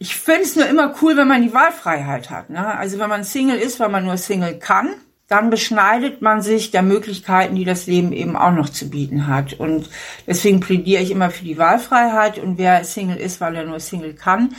Ich finde es nur immer cool, wenn man die Wahlfreiheit hat. Ne? Also wenn man Single ist, weil man nur Single kann, dann beschneidet man sich der Möglichkeiten, die das Leben eben auch noch zu bieten hat. Und deswegen plädiere ich immer für die Wahlfreiheit. Und wer Single ist, weil er nur Single kann,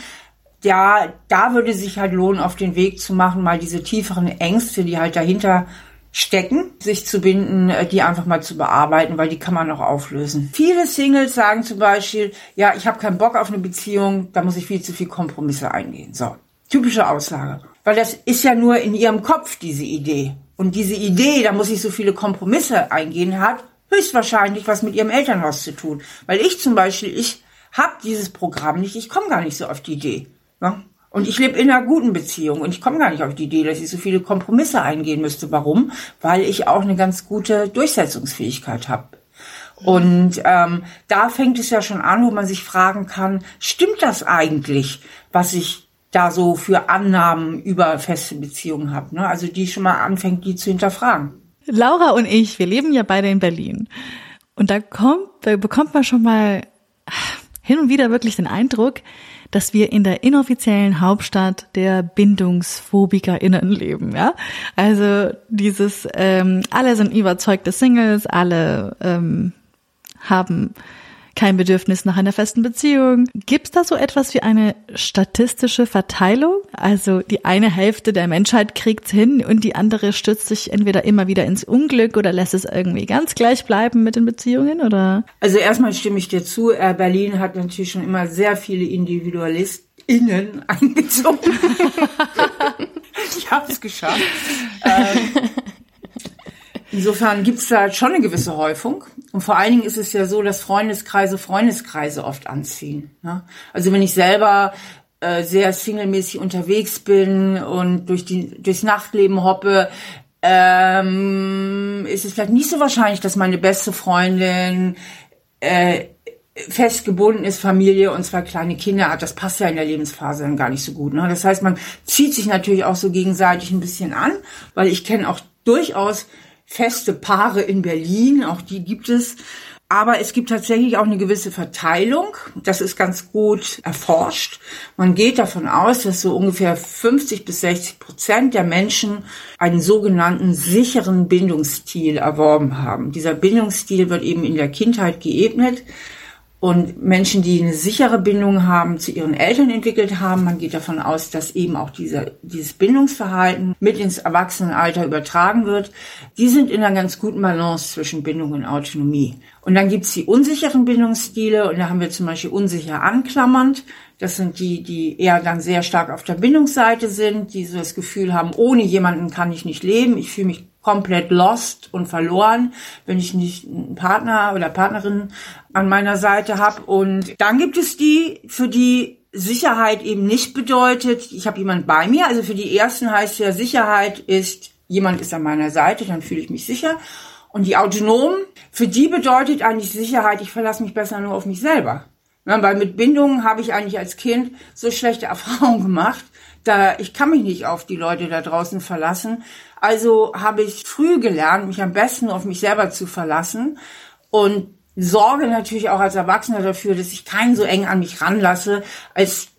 ja, da würde sich halt lohnen, auf den Weg zu machen, mal diese tieferen Ängste, die halt dahinter stecken, sich zu binden, äh, die einfach mal zu bearbeiten, weil die kann man auch auflösen. Viele Singles sagen zum Beispiel, ja, ich habe keinen Bock auf eine Beziehung, da muss ich viel zu viel Kompromisse eingehen. So, typische Aussage. Weil das ist ja nur in ihrem Kopf, diese Idee. Und diese Idee, da muss ich so viele Kompromisse eingehen, hat höchstwahrscheinlich was mit ihrem Elternhaus zu tun. Weil ich zum Beispiel, ich habe dieses Programm nicht, ich komme gar nicht so auf die Idee. Und ich lebe in einer guten Beziehung und ich komme gar nicht auf die Idee, dass ich so viele Kompromisse eingehen müsste. Warum? Weil ich auch eine ganz gute Durchsetzungsfähigkeit habe. Und ähm, da fängt es ja schon an, wo man sich fragen kann, stimmt das eigentlich, was ich da so für Annahmen über feste Beziehungen habe? Ne? Also die schon mal anfängt, die zu hinterfragen. Laura und ich, wir leben ja beide in Berlin. Und da kommt, da bekommt man schon mal hin und wieder wirklich den Eindruck, dass wir in der inoffiziellen Hauptstadt der BindungsphobikerInnen leben, ja. Also dieses, ähm, alle sind überzeugte Singles, alle ähm, haben kein Bedürfnis nach einer festen Beziehung. Gibt es da so etwas wie eine statistische Verteilung? Also die eine Hälfte der Menschheit kriegt's hin und die andere stürzt sich entweder immer wieder ins Unglück oder lässt es irgendwie ganz gleich bleiben mit den Beziehungen oder? Also erstmal stimme ich dir zu. Berlin hat natürlich schon immer sehr viele IndividualistInnen eingezogen. ich habe es geschafft. Ähm, Insofern gibt es da schon eine gewisse Häufung. Und vor allen Dingen ist es ja so, dass Freundeskreise Freundeskreise oft anziehen. Ne? Also wenn ich selber äh, sehr singlemäßig unterwegs bin und durch die, durchs Nachtleben hoppe, ähm, ist es vielleicht nicht so wahrscheinlich, dass meine beste Freundin äh, festgebunden ist, Familie und zwei kleine Kinder hat. Das passt ja in der Lebensphase dann gar nicht so gut. Ne? Das heißt, man zieht sich natürlich auch so gegenseitig ein bisschen an, weil ich kenne auch durchaus feste Paare in Berlin, auch die gibt es. Aber es gibt tatsächlich auch eine gewisse Verteilung. Das ist ganz gut erforscht. Man geht davon aus, dass so ungefähr 50 bis 60 Prozent der Menschen einen sogenannten sicheren Bindungsstil erworben haben. Dieser Bindungsstil wird eben in der Kindheit geebnet. Und Menschen, die eine sichere Bindung haben, zu ihren Eltern entwickelt haben, man geht davon aus, dass eben auch dieser, dieses Bindungsverhalten mit ins Erwachsenenalter übertragen wird, die sind in einer ganz guten Balance zwischen Bindung und Autonomie. Und dann gibt's die unsicheren Bindungsstile und da haben wir zum Beispiel unsicher anklammernd. Das sind die, die eher dann sehr stark auf der Bindungsseite sind, die so das Gefühl haben, ohne jemanden kann ich nicht leben, ich fühle mich komplett lost und verloren, wenn ich nicht einen Partner oder Partnerin an meiner Seite habe. Und dann gibt es die, für die Sicherheit eben nicht bedeutet, ich habe jemand bei mir. Also für die ersten heißt ja, Sicherheit ist, jemand ist an meiner Seite, dann fühle ich mich sicher. Und die Autonomen, für die bedeutet eigentlich Sicherheit, ich verlasse mich besser nur auf mich selber. Weil mit Bindungen habe ich eigentlich als Kind so schlechte Erfahrungen gemacht, da ich kann mich nicht auf die Leute da draußen verlassen. Also habe ich früh gelernt, mich am besten auf mich selber zu verlassen und sorge natürlich auch als Erwachsener dafür, dass ich keinen so eng an mich ranlasse, als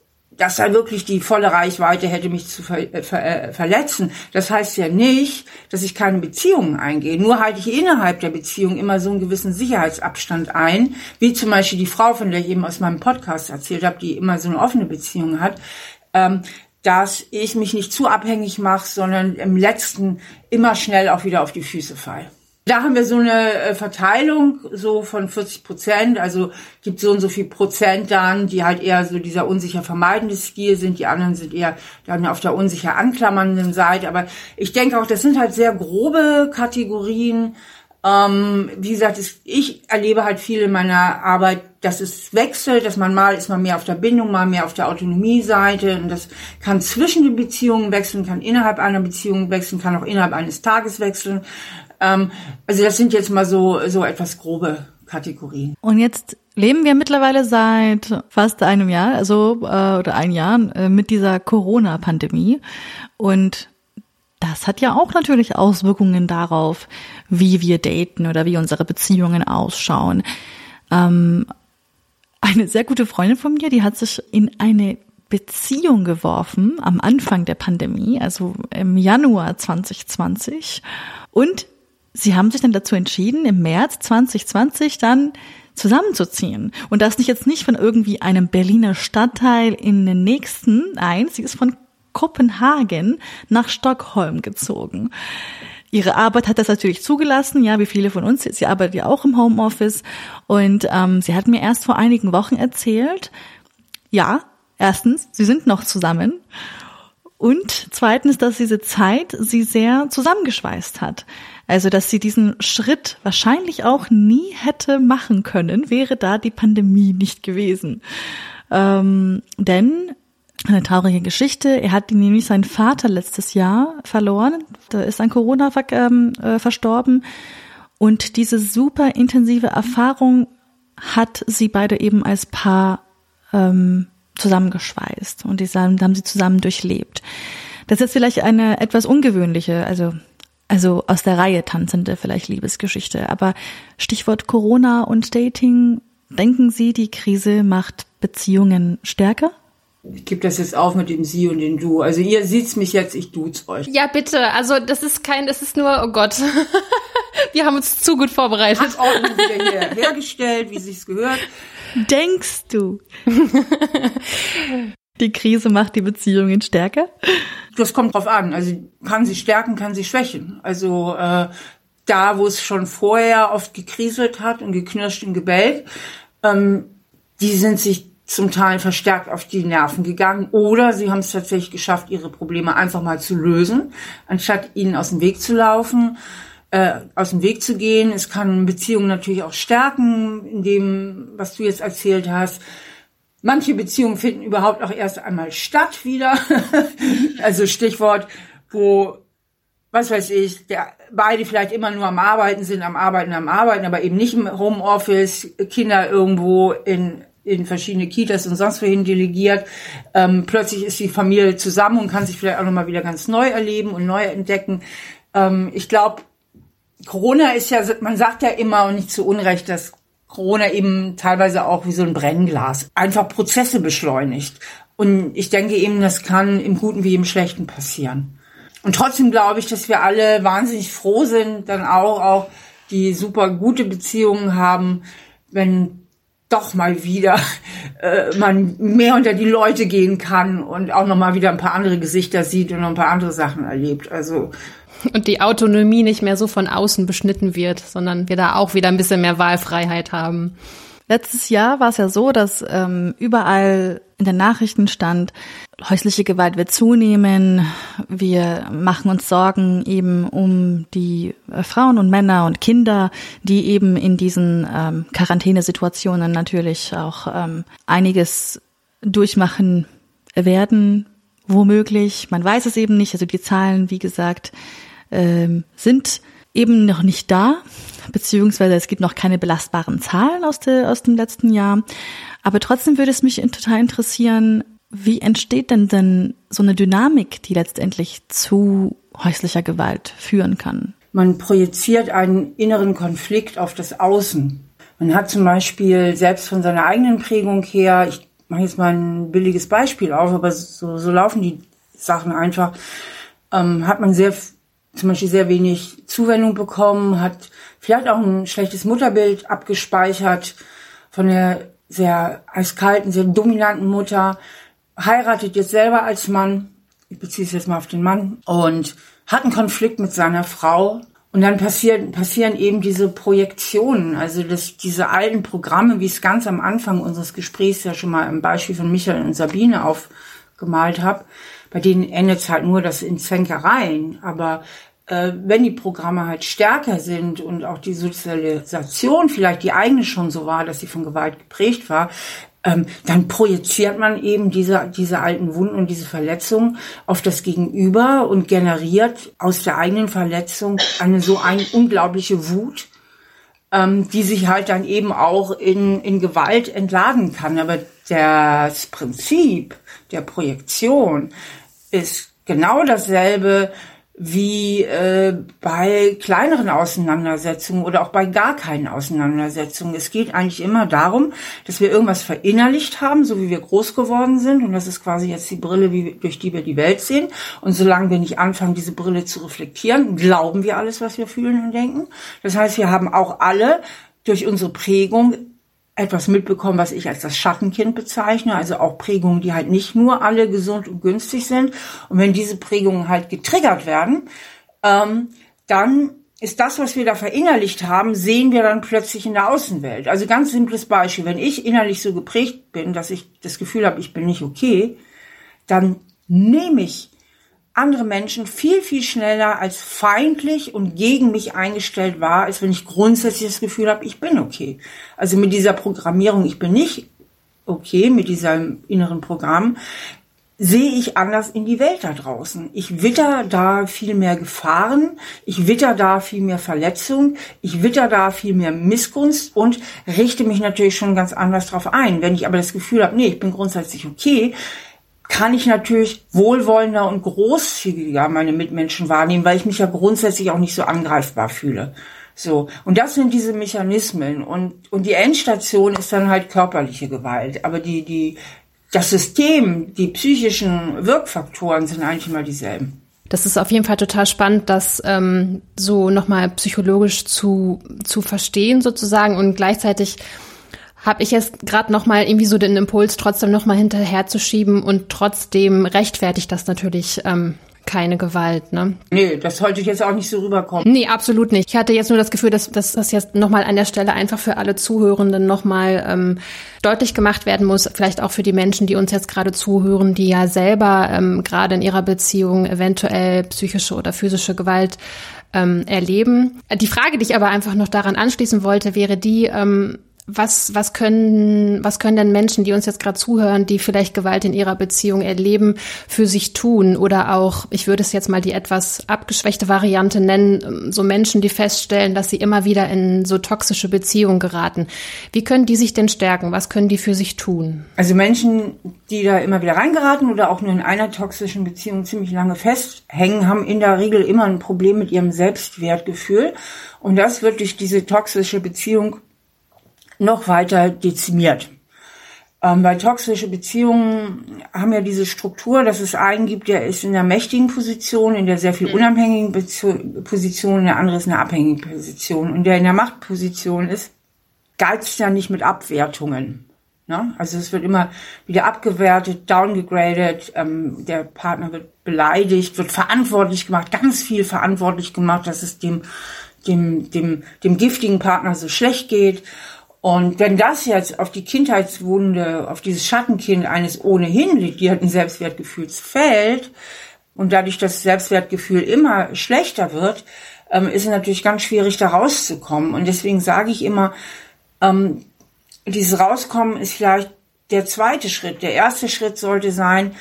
dass er wirklich die volle Reichweite hätte, mich zu ver äh, ver äh, verletzen. Das heißt ja nicht, dass ich keine Beziehungen eingehe. Nur halte ich innerhalb der Beziehung immer so einen gewissen Sicherheitsabstand ein, wie zum Beispiel die Frau, von der ich eben aus meinem Podcast erzählt habe, die immer so eine offene Beziehung hat. Ähm, dass ich mich nicht zu abhängig mache, sondern im letzten immer schnell auch wieder auf die Füße fall. Da haben wir so eine äh, Verteilung so von 40 Prozent, also gibt so und so viel Prozent dann, die halt eher so dieser unsicher vermeidende Stil sind, die anderen sind eher dann auf der unsicher anklammernden Seite. Aber ich denke auch, das sind halt sehr grobe Kategorien. Ähm, wie gesagt, ich erlebe halt viel in meiner Arbeit, dass es wechselt, dass man mal ist man mehr auf der Bindung, mal mehr auf der Autonomie-Seite und das kann zwischen den Beziehungen wechseln, kann innerhalb einer Beziehung wechseln, kann auch innerhalb eines Tages wechseln. Ähm, also das sind jetzt mal so, so etwas grobe Kategorien. Und jetzt leben wir mittlerweile seit fast einem Jahr, also äh, oder ein Jahr äh, mit dieser Corona-Pandemie und das hat ja auch natürlich Auswirkungen darauf, wie wir daten oder wie unsere Beziehungen ausschauen. Ähm, eine sehr gute Freundin von mir, die hat sich in eine Beziehung geworfen am Anfang der Pandemie, also im Januar 2020. Und sie haben sich dann dazu entschieden, im März 2020 dann zusammenzuziehen. Und das nicht jetzt nicht von irgendwie einem Berliner Stadtteil in den nächsten, nein, sie ist von Kopenhagen nach Stockholm gezogen. Ihre Arbeit hat das natürlich zugelassen, ja, wie viele von uns. Sie arbeitet ja auch im Homeoffice. Und ähm, sie hat mir erst vor einigen Wochen erzählt, ja, erstens, sie sind noch zusammen. Und zweitens, dass diese Zeit sie sehr zusammengeschweißt hat. Also, dass sie diesen Schritt wahrscheinlich auch nie hätte machen können, wäre da die Pandemie nicht gewesen. Ähm, denn eine traurige Geschichte. Er hat nämlich seinen Vater letztes Jahr verloren. Da ist an Corona ähm, äh, verstorben. Und diese super intensive Erfahrung hat sie beide eben als Paar ähm, zusammengeschweißt und die haben sie zusammen durchlebt. Das ist vielleicht eine etwas ungewöhnliche, also also aus der Reihe tanzende vielleicht Liebesgeschichte. Aber Stichwort Corona und Dating, denken Sie, die Krise macht Beziehungen stärker? Ich gebe das jetzt auf mit dem Sie und dem Du. Also ihr seht's mich jetzt, ich du's euch. Ja, bitte. Also das ist kein, das ist nur, oh Gott. Wir haben uns zu gut vorbereitet. Ordnung wieder hier hergestellt, wie sich's gehört. Denkst du? die Krise macht die Beziehungen stärker? Das kommt drauf an. Also kann sie stärken, kann sie schwächen. Also äh, da, wo es schon vorher oft gekriselt hat und geknirscht und gebellt, ähm, die sind sich zum Teil verstärkt auf die Nerven gegangen oder sie haben es tatsächlich geschafft, ihre Probleme einfach mal zu lösen, anstatt ihnen aus dem Weg zu laufen, äh, aus dem Weg zu gehen. Es kann Beziehungen natürlich auch stärken, in dem, was du jetzt erzählt hast. Manche Beziehungen finden überhaupt auch erst einmal statt wieder. also Stichwort, wo was weiß ich, der, beide vielleicht immer nur am Arbeiten sind, am Arbeiten, am Arbeiten, aber eben nicht im Homeoffice, Kinder irgendwo in in verschiedene Kitas und sonst wohin delegiert. Ähm, plötzlich ist die Familie zusammen und kann sich vielleicht auch nochmal wieder ganz neu erleben und neu entdecken. Ähm, ich glaube, Corona ist ja, man sagt ja immer und nicht zu Unrecht, dass Corona eben teilweise auch wie so ein Brennglas einfach Prozesse beschleunigt. Und ich denke eben, das kann im Guten wie im Schlechten passieren. Und trotzdem glaube ich, dass wir alle wahnsinnig froh sind, dann auch, auch die super gute Beziehungen haben, wenn doch mal wieder äh, man mehr unter die Leute gehen kann und auch noch mal wieder ein paar andere Gesichter sieht und noch ein paar andere Sachen erlebt. Also und die Autonomie nicht mehr so von außen beschnitten wird, sondern wir da auch wieder ein bisschen mehr Wahlfreiheit haben. Letztes Jahr war es ja so, dass ähm, überall in den Nachrichten stand, häusliche Gewalt wird zunehmen. Wir machen uns Sorgen eben um die äh, Frauen und Männer und Kinder, die eben in diesen ähm, Quarantänesituationen natürlich auch ähm, einiges durchmachen werden, womöglich. Man weiß es eben nicht. Also die Zahlen, wie gesagt, ähm, sind eben noch nicht da, beziehungsweise es gibt noch keine belastbaren Zahlen aus, der, aus dem letzten Jahr. Aber trotzdem würde es mich total interessieren, wie entsteht denn denn so eine Dynamik, die letztendlich zu häuslicher Gewalt führen kann? Man projiziert einen inneren Konflikt auf das Außen. Man hat zum Beispiel selbst von seiner eigenen Prägung her, ich mache jetzt mal ein billiges Beispiel auf, aber so, so laufen die Sachen einfach, ähm, hat man sehr zum Beispiel sehr wenig Zuwendung bekommen, hat vielleicht auch ein schlechtes Mutterbild abgespeichert von der sehr eiskalten, sehr dominanten Mutter, heiratet jetzt selber als Mann, ich beziehe es jetzt mal auf den Mann, und hat einen Konflikt mit seiner Frau. Und dann passieren, passieren eben diese Projektionen, also das, diese alten Programme, wie ich es ganz am Anfang unseres Gesprächs ja schon mal im Beispiel von Michael und Sabine aufgemalt habe, bei denen endet es halt nur das in Zwänkereien. Aber äh, wenn die Programme halt stärker sind und auch die Sozialisation vielleicht die eigene schon so war, dass sie von Gewalt geprägt war, ähm, dann projiziert man eben diese, diese alten Wunden und diese Verletzungen auf das Gegenüber und generiert aus der eigenen Verletzung eine so eine unglaubliche Wut, ähm, die sich halt dann eben auch in, in Gewalt entladen kann. Aber das Prinzip der Projektion ist genau dasselbe wie äh, bei kleineren Auseinandersetzungen oder auch bei gar keinen Auseinandersetzungen. Es geht eigentlich immer darum, dass wir irgendwas verinnerlicht haben, so wie wir groß geworden sind. Und das ist quasi jetzt die Brille, wie, durch die wir die Welt sehen. Und solange wir nicht anfangen, diese Brille zu reflektieren, glauben wir alles, was wir fühlen und denken. Das heißt, wir haben auch alle durch unsere Prägung etwas mitbekommen, was ich als das Schattenkind bezeichne, also auch Prägungen, die halt nicht nur alle gesund und günstig sind. Und wenn diese Prägungen halt getriggert werden, ähm, dann ist das, was wir da verinnerlicht haben, sehen wir dann plötzlich in der Außenwelt. Also ganz simples Beispiel, wenn ich innerlich so geprägt bin, dass ich das Gefühl habe, ich bin nicht okay, dann nehme ich andere Menschen viel, viel schneller als feindlich und gegen mich eingestellt war, als wenn ich grundsätzlich das Gefühl habe, ich bin okay. Also mit dieser Programmierung, ich bin nicht okay, mit diesem inneren Programm, sehe ich anders in die Welt da draußen. Ich witter da viel mehr Gefahren, ich witter da viel mehr Verletzung, ich witter da viel mehr Missgunst und richte mich natürlich schon ganz anders drauf ein. Wenn ich aber das Gefühl habe, nee, ich bin grundsätzlich okay, kann ich natürlich wohlwollender und großzügiger meine Mitmenschen wahrnehmen, weil ich mich ja grundsätzlich auch nicht so angreifbar fühle. So. Und das sind diese Mechanismen. Und, und die Endstation ist dann halt körperliche Gewalt. Aber die, die, das System, die psychischen Wirkfaktoren sind eigentlich immer dieselben. Das ist auf jeden Fall total spannend, das ähm, so nochmal psychologisch zu, zu verstehen sozusagen und gleichzeitig habe ich jetzt gerade noch mal irgendwie so den Impuls, trotzdem noch mal hinterherzuschieben und trotzdem rechtfertigt das natürlich ähm, keine Gewalt, ne? Nee, das sollte jetzt auch nicht so rüberkommen. Nee, absolut nicht. Ich hatte jetzt nur das Gefühl, dass, dass das jetzt nochmal an der Stelle einfach für alle Zuhörenden nochmal ähm, deutlich gemacht werden muss. Vielleicht auch für die Menschen, die uns jetzt gerade zuhören, die ja selber ähm, gerade in ihrer Beziehung eventuell psychische oder physische Gewalt ähm, erleben. Die Frage, die ich aber einfach noch daran anschließen wollte, wäre die, ähm, was, was können, was können denn Menschen, die uns jetzt gerade zuhören, die vielleicht Gewalt in ihrer Beziehung erleben, für sich tun? Oder auch, ich würde es jetzt mal die etwas abgeschwächte Variante nennen, ähm, so Menschen, die feststellen, dass sie immer wieder in so toxische Beziehungen geraten. Wie können die sich denn stärken? Was können die für sich tun? Also Menschen, die da immer wieder reingeraten oder auch nur in einer toxischen Beziehung ziemlich lange festhängen, haben in der Regel immer ein Problem mit ihrem Selbstwertgefühl. Und das wird durch diese toxische Beziehung noch weiter dezimiert. Ähm, weil toxische Beziehungen haben ja diese Struktur, dass es einen gibt, der ist in der mächtigen Position, in der sehr viel mhm. unabhängigen Beziehung, Position, der andere ist in der abhängigen Position. Und der in der Machtposition ist, geizt ja nicht mit Abwertungen. Ne? Also es wird immer wieder abgewertet, downgegradet, ähm, der Partner wird beleidigt, wird verantwortlich gemacht, ganz viel verantwortlich gemacht, dass es dem, dem, dem, dem giftigen Partner so schlecht geht. Und wenn das jetzt auf die Kindheitswunde, auf dieses Schattenkind eines ohnehin legierten Selbstwertgefühls fällt und dadurch das Selbstwertgefühl immer schlechter wird, ähm, ist es natürlich ganz schwierig, da rauszukommen. Und deswegen sage ich immer, ähm, dieses Rauskommen ist vielleicht der zweite Schritt. Der erste Schritt sollte sein,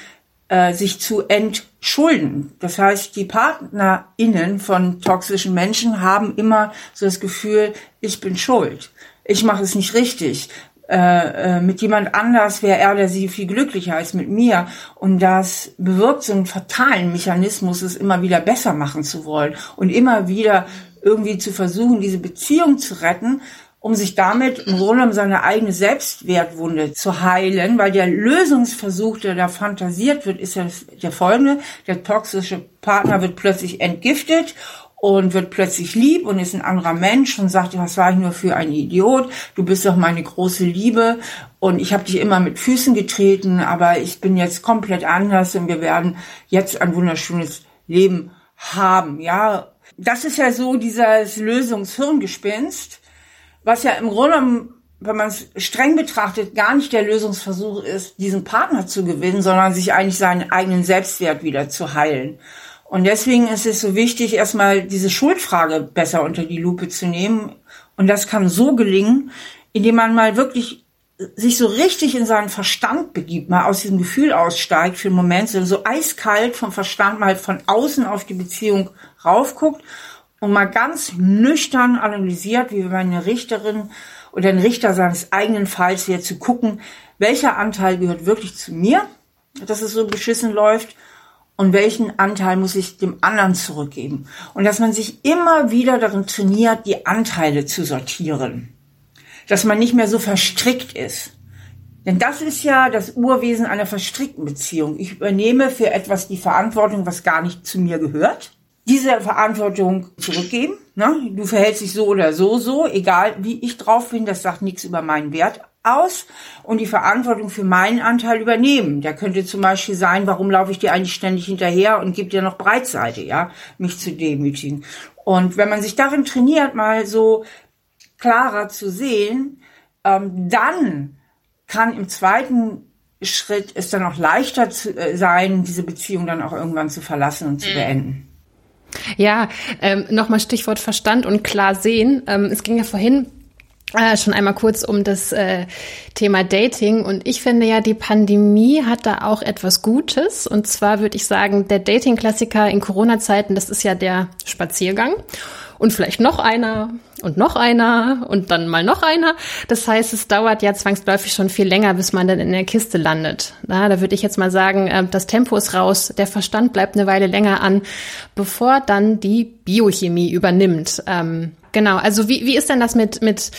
äh, sich zu entschulden. Das heißt, die PartnerInnen von toxischen Menschen haben immer so das Gefühl, ich bin schuld ich mache es nicht richtig. Äh, äh, mit jemand anders wäre er oder sie viel glücklicher als mit mir. Und das bewirkt so einen fatalen Mechanismus, es immer wieder besser machen zu wollen und immer wieder irgendwie zu versuchen, diese Beziehung zu retten, um sich damit im Grunde um seine eigene Selbstwertwunde zu heilen, weil der Lösungsversuch, der da fantasiert wird, ist ja der folgende. Der toxische Partner wird plötzlich entgiftet und wird plötzlich lieb und ist ein anderer Mensch und sagt, was war ich nur für ein Idiot? Du bist doch meine große Liebe und ich habe dich immer mit Füßen getreten, aber ich bin jetzt komplett anders und wir werden jetzt ein wunderschönes Leben haben. Ja, das ist ja so dieses Lösungshirngespinst, was ja im Grunde wenn man es streng betrachtet, gar nicht der Lösungsversuch ist, diesen Partner zu gewinnen, sondern sich eigentlich seinen eigenen Selbstwert wieder zu heilen. Und deswegen ist es so wichtig, erstmal diese Schuldfrage besser unter die Lupe zu nehmen. Und das kann so gelingen, indem man mal wirklich sich so richtig in seinen Verstand begibt, mal aus diesem Gefühl aussteigt für einen Moment, so, eiskalt vom Verstand mal von außen auf die Beziehung raufguckt und mal ganz nüchtern analysiert, wie wenn eine Richterin oder ein Richter seines eigenen Falls wäre, zu gucken, welcher Anteil gehört wirklich zu mir, dass es so beschissen läuft und welchen Anteil muss ich dem anderen zurückgeben. Und dass man sich immer wieder darin trainiert, die Anteile zu sortieren. Dass man nicht mehr so verstrickt ist. Denn das ist ja das Urwesen einer verstrickten Beziehung. Ich übernehme für etwas die Verantwortung, was gar nicht zu mir gehört. diese Verantwortung zurückgeben. Ne? Du verhältst dich so oder so, so, egal wie ich drauf bin, das sagt nichts über meinen Wert aus und die Verantwortung für meinen Anteil übernehmen. Der könnte zum Beispiel sein, warum laufe ich dir eigentlich ständig hinterher und gebe dir noch Breitseite, ja, mich zu demütigen. Und wenn man sich darin trainiert, mal so klarer zu sehen, ähm, dann kann im zweiten Schritt es dann auch leichter zu, äh, sein, diese Beziehung dann auch irgendwann zu verlassen und zu mhm. beenden. Ja, ähm, nochmal Stichwort Verstand und klar sehen. Ähm, es ging ja vorhin äh, schon einmal kurz um das äh, Thema Dating und ich finde ja, die Pandemie hat da auch etwas Gutes und zwar würde ich sagen, der Dating-Klassiker in Corona-Zeiten, das ist ja der Spaziergang und vielleicht noch einer und noch einer und dann mal noch einer. Das heißt, es dauert ja zwangsläufig schon viel länger, bis man dann in der Kiste landet. Na, da würde ich jetzt mal sagen, äh, das Tempo ist raus, der Verstand bleibt eine Weile länger an, bevor dann die Biochemie übernimmt. Ähm, Genau, also wie, wie ist denn das mit, mit,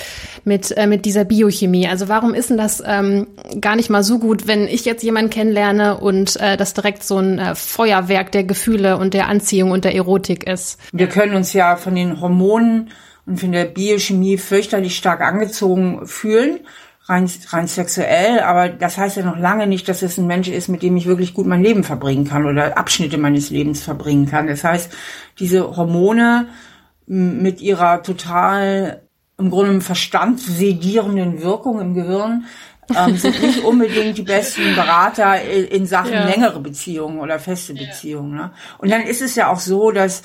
mit, äh, mit dieser Biochemie? Also warum ist denn das ähm, gar nicht mal so gut, wenn ich jetzt jemanden kennenlerne und äh, das direkt so ein äh, Feuerwerk der Gefühle und der Anziehung und der Erotik ist? Wir können uns ja von den Hormonen und von der Biochemie fürchterlich stark angezogen fühlen, rein, rein sexuell, aber das heißt ja noch lange nicht, dass es ein Mensch ist, mit dem ich wirklich gut mein Leben verbringen kann oder Abschnitte meines Lebens verbringen kann. Das heißt, diese Hormone mit ihrer total im Grunde im Verstand sedierenden Wirkung im Gehirn ähm, sind nicht unbedingt die besten Berater in Sachen ja. längere Beziehungen oder feste Beziehungen. Ne? Und dann ist es ja auch so, dass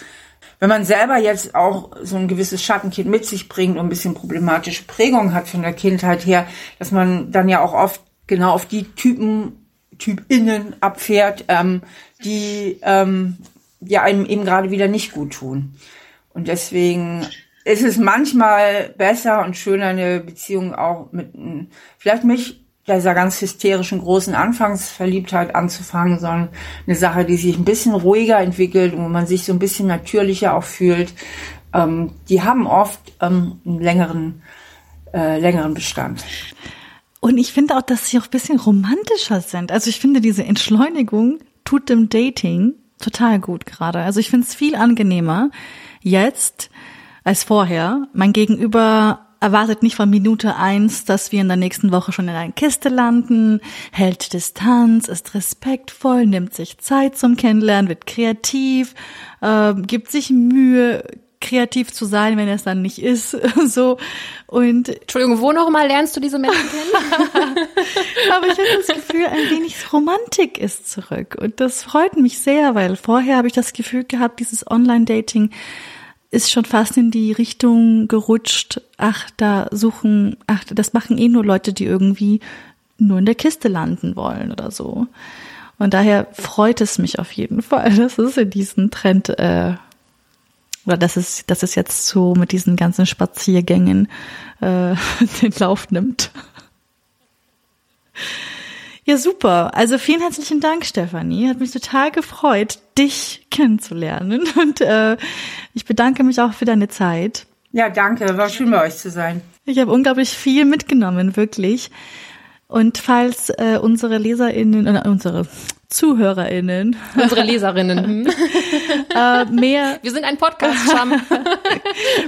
wenn man selber jetzt auch so ein gewisses Schattenkind mit sich bringt und ein bisschen problematische Prägung hat von der Kindheit her, dass man dann ja auch oft genau auf die Typen, Typinnen abfährt, ähm, die ähm, ja einem eben gerade wieder nicht gut tun. Und deswegen ist es manchmal besser und schöner, eine Beziehung auch mit, vielleicht nicht dieser ganz hysterischen großen Anfangsverliebtheit anzufangen, sondern eine Sache, die sich ein bisschen ruhiger entwickelt und wo man sich so ein bisschen natürlicher auch fühlt. Ähm, die haben oft ähm, einen längeren, äh, längeren Bestand. Und ich finde auch, dass sie auch ein bisschen romantischer sind. Also ich finde, diese Entschleunigung tut dem Dating total gut gerade. Also ich finde es viel angenehmer, jetzt als vorher. Mein Gegenüber erwartet nicht von Minute eins, dass wir in der nächsten Woche schon in einer Kiste landen, hält Distanz, ist respektvoll, nimmt sich Zeit zum Kennenlernen, wird kreativ, äh, gibt sich Mühe, kreativ zu sein, wenn es dann nicht ist, so und Entschuldigung, wo noch mal lernst du diese Menschen kennen? Aber ich habe das Gefühl, ein wenig Romantik ist zurück und das freut mich sehr, weil vorher habe ich das Gefühl gehabt, dieses Online-Dating ist schon fast in die Richtung gerutscht, ach, da suchen, ach, das machen eh nur Leute, die irgendwie nur in der Kiste landen wollen oder so. Und daher freut es mich auf jeden Fall, dass es in diesen Trend, äh, oder dass es, dass es jetzt so mit diesen ganzen Spaziergängen äh, den Lauf nimmt. Ja, super. Also vielen herzlichen Dank, Stefanie. Hat mich total gefreut, dich kennenzulernen. Und äh, ich bedanke mich auch für deine Zeit. Ja, danke. War schön bei euch zu sein. Ich habe unglaublich viel mitgenommen, wirklich. Und falls äh, unsere LeserInnen, äh, unsere ZuhörerInnen. Unsere Leserinnen. äh, mehr. Wir sind ein Podcast, Scham.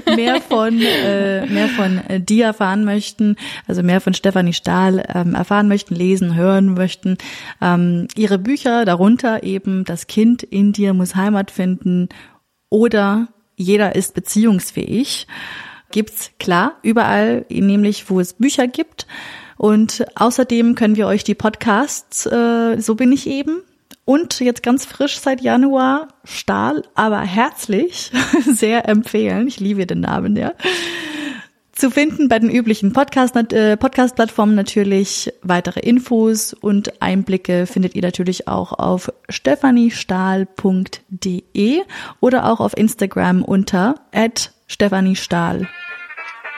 mehr von, äh, mehr von äh, dir erfahren möchten, also mehr von Stefanie Stahl ähm, erfahren möchten, lesen, hören möchten. Ähm, ihre Bücher, darunter eben Das Kind in dir muss Heimat finden oder Jeder ist beziehungsfähig. Gibt's klar überall, nämlich wo es Bücher gibt. Und außerdem können wir euch die Podcasts, äh, so bin ich eben, und jetzt ganz frisch seit Januar Stahl, aber herzlich sehr empfehlen. Ich liebe den Namen, ja. Zu finden bei den üblichen Podcast, äh, Podcast-Plattformen natürlich. Weitere Infos und Einblicke findet ihr natürlich auch auf stephaniestahl.de oder auch auf Instagram unter at stephaniestahl.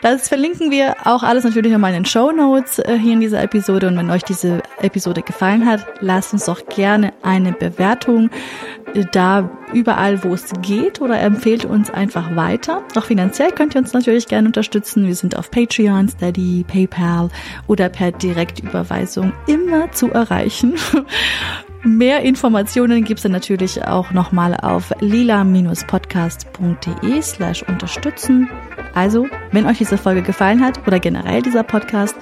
Das verlinken wir auch alles natürlich nochmal in den Show Notes äh, hier in dieser Episode. Und wenn euch diese Episode gefallen hat, lasst uns doch gerne eine Bewertung äh, da überall, wo es geht oder empfehlt uns einfach weiter. Auch finanziell könnt ihr uns natürlich gerne unterstützen. Wir sind auf Patreon, Steady, PayPal oder per Direktüberweisung immer zu erreichen. Mehr Informationen gibt's dann natürlich auch nochmal auf lila-podcast.de slash unterstützen. Also, wenn euch diese Folge gefallen hat oder generell dieser Podcast,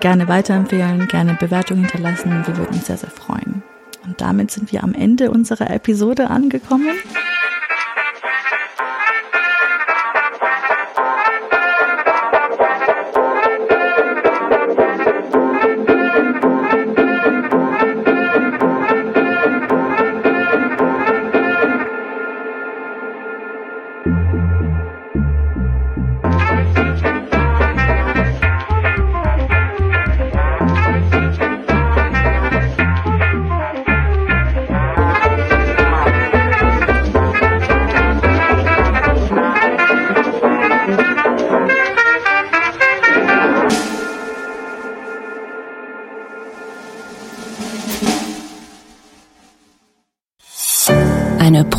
gerne weiterempfehlen, gerne Bewertungen hinterlassen. Wir würden uns sehr, sehr freuen. Und damit sind wir am Ende unserer Episode angekommen.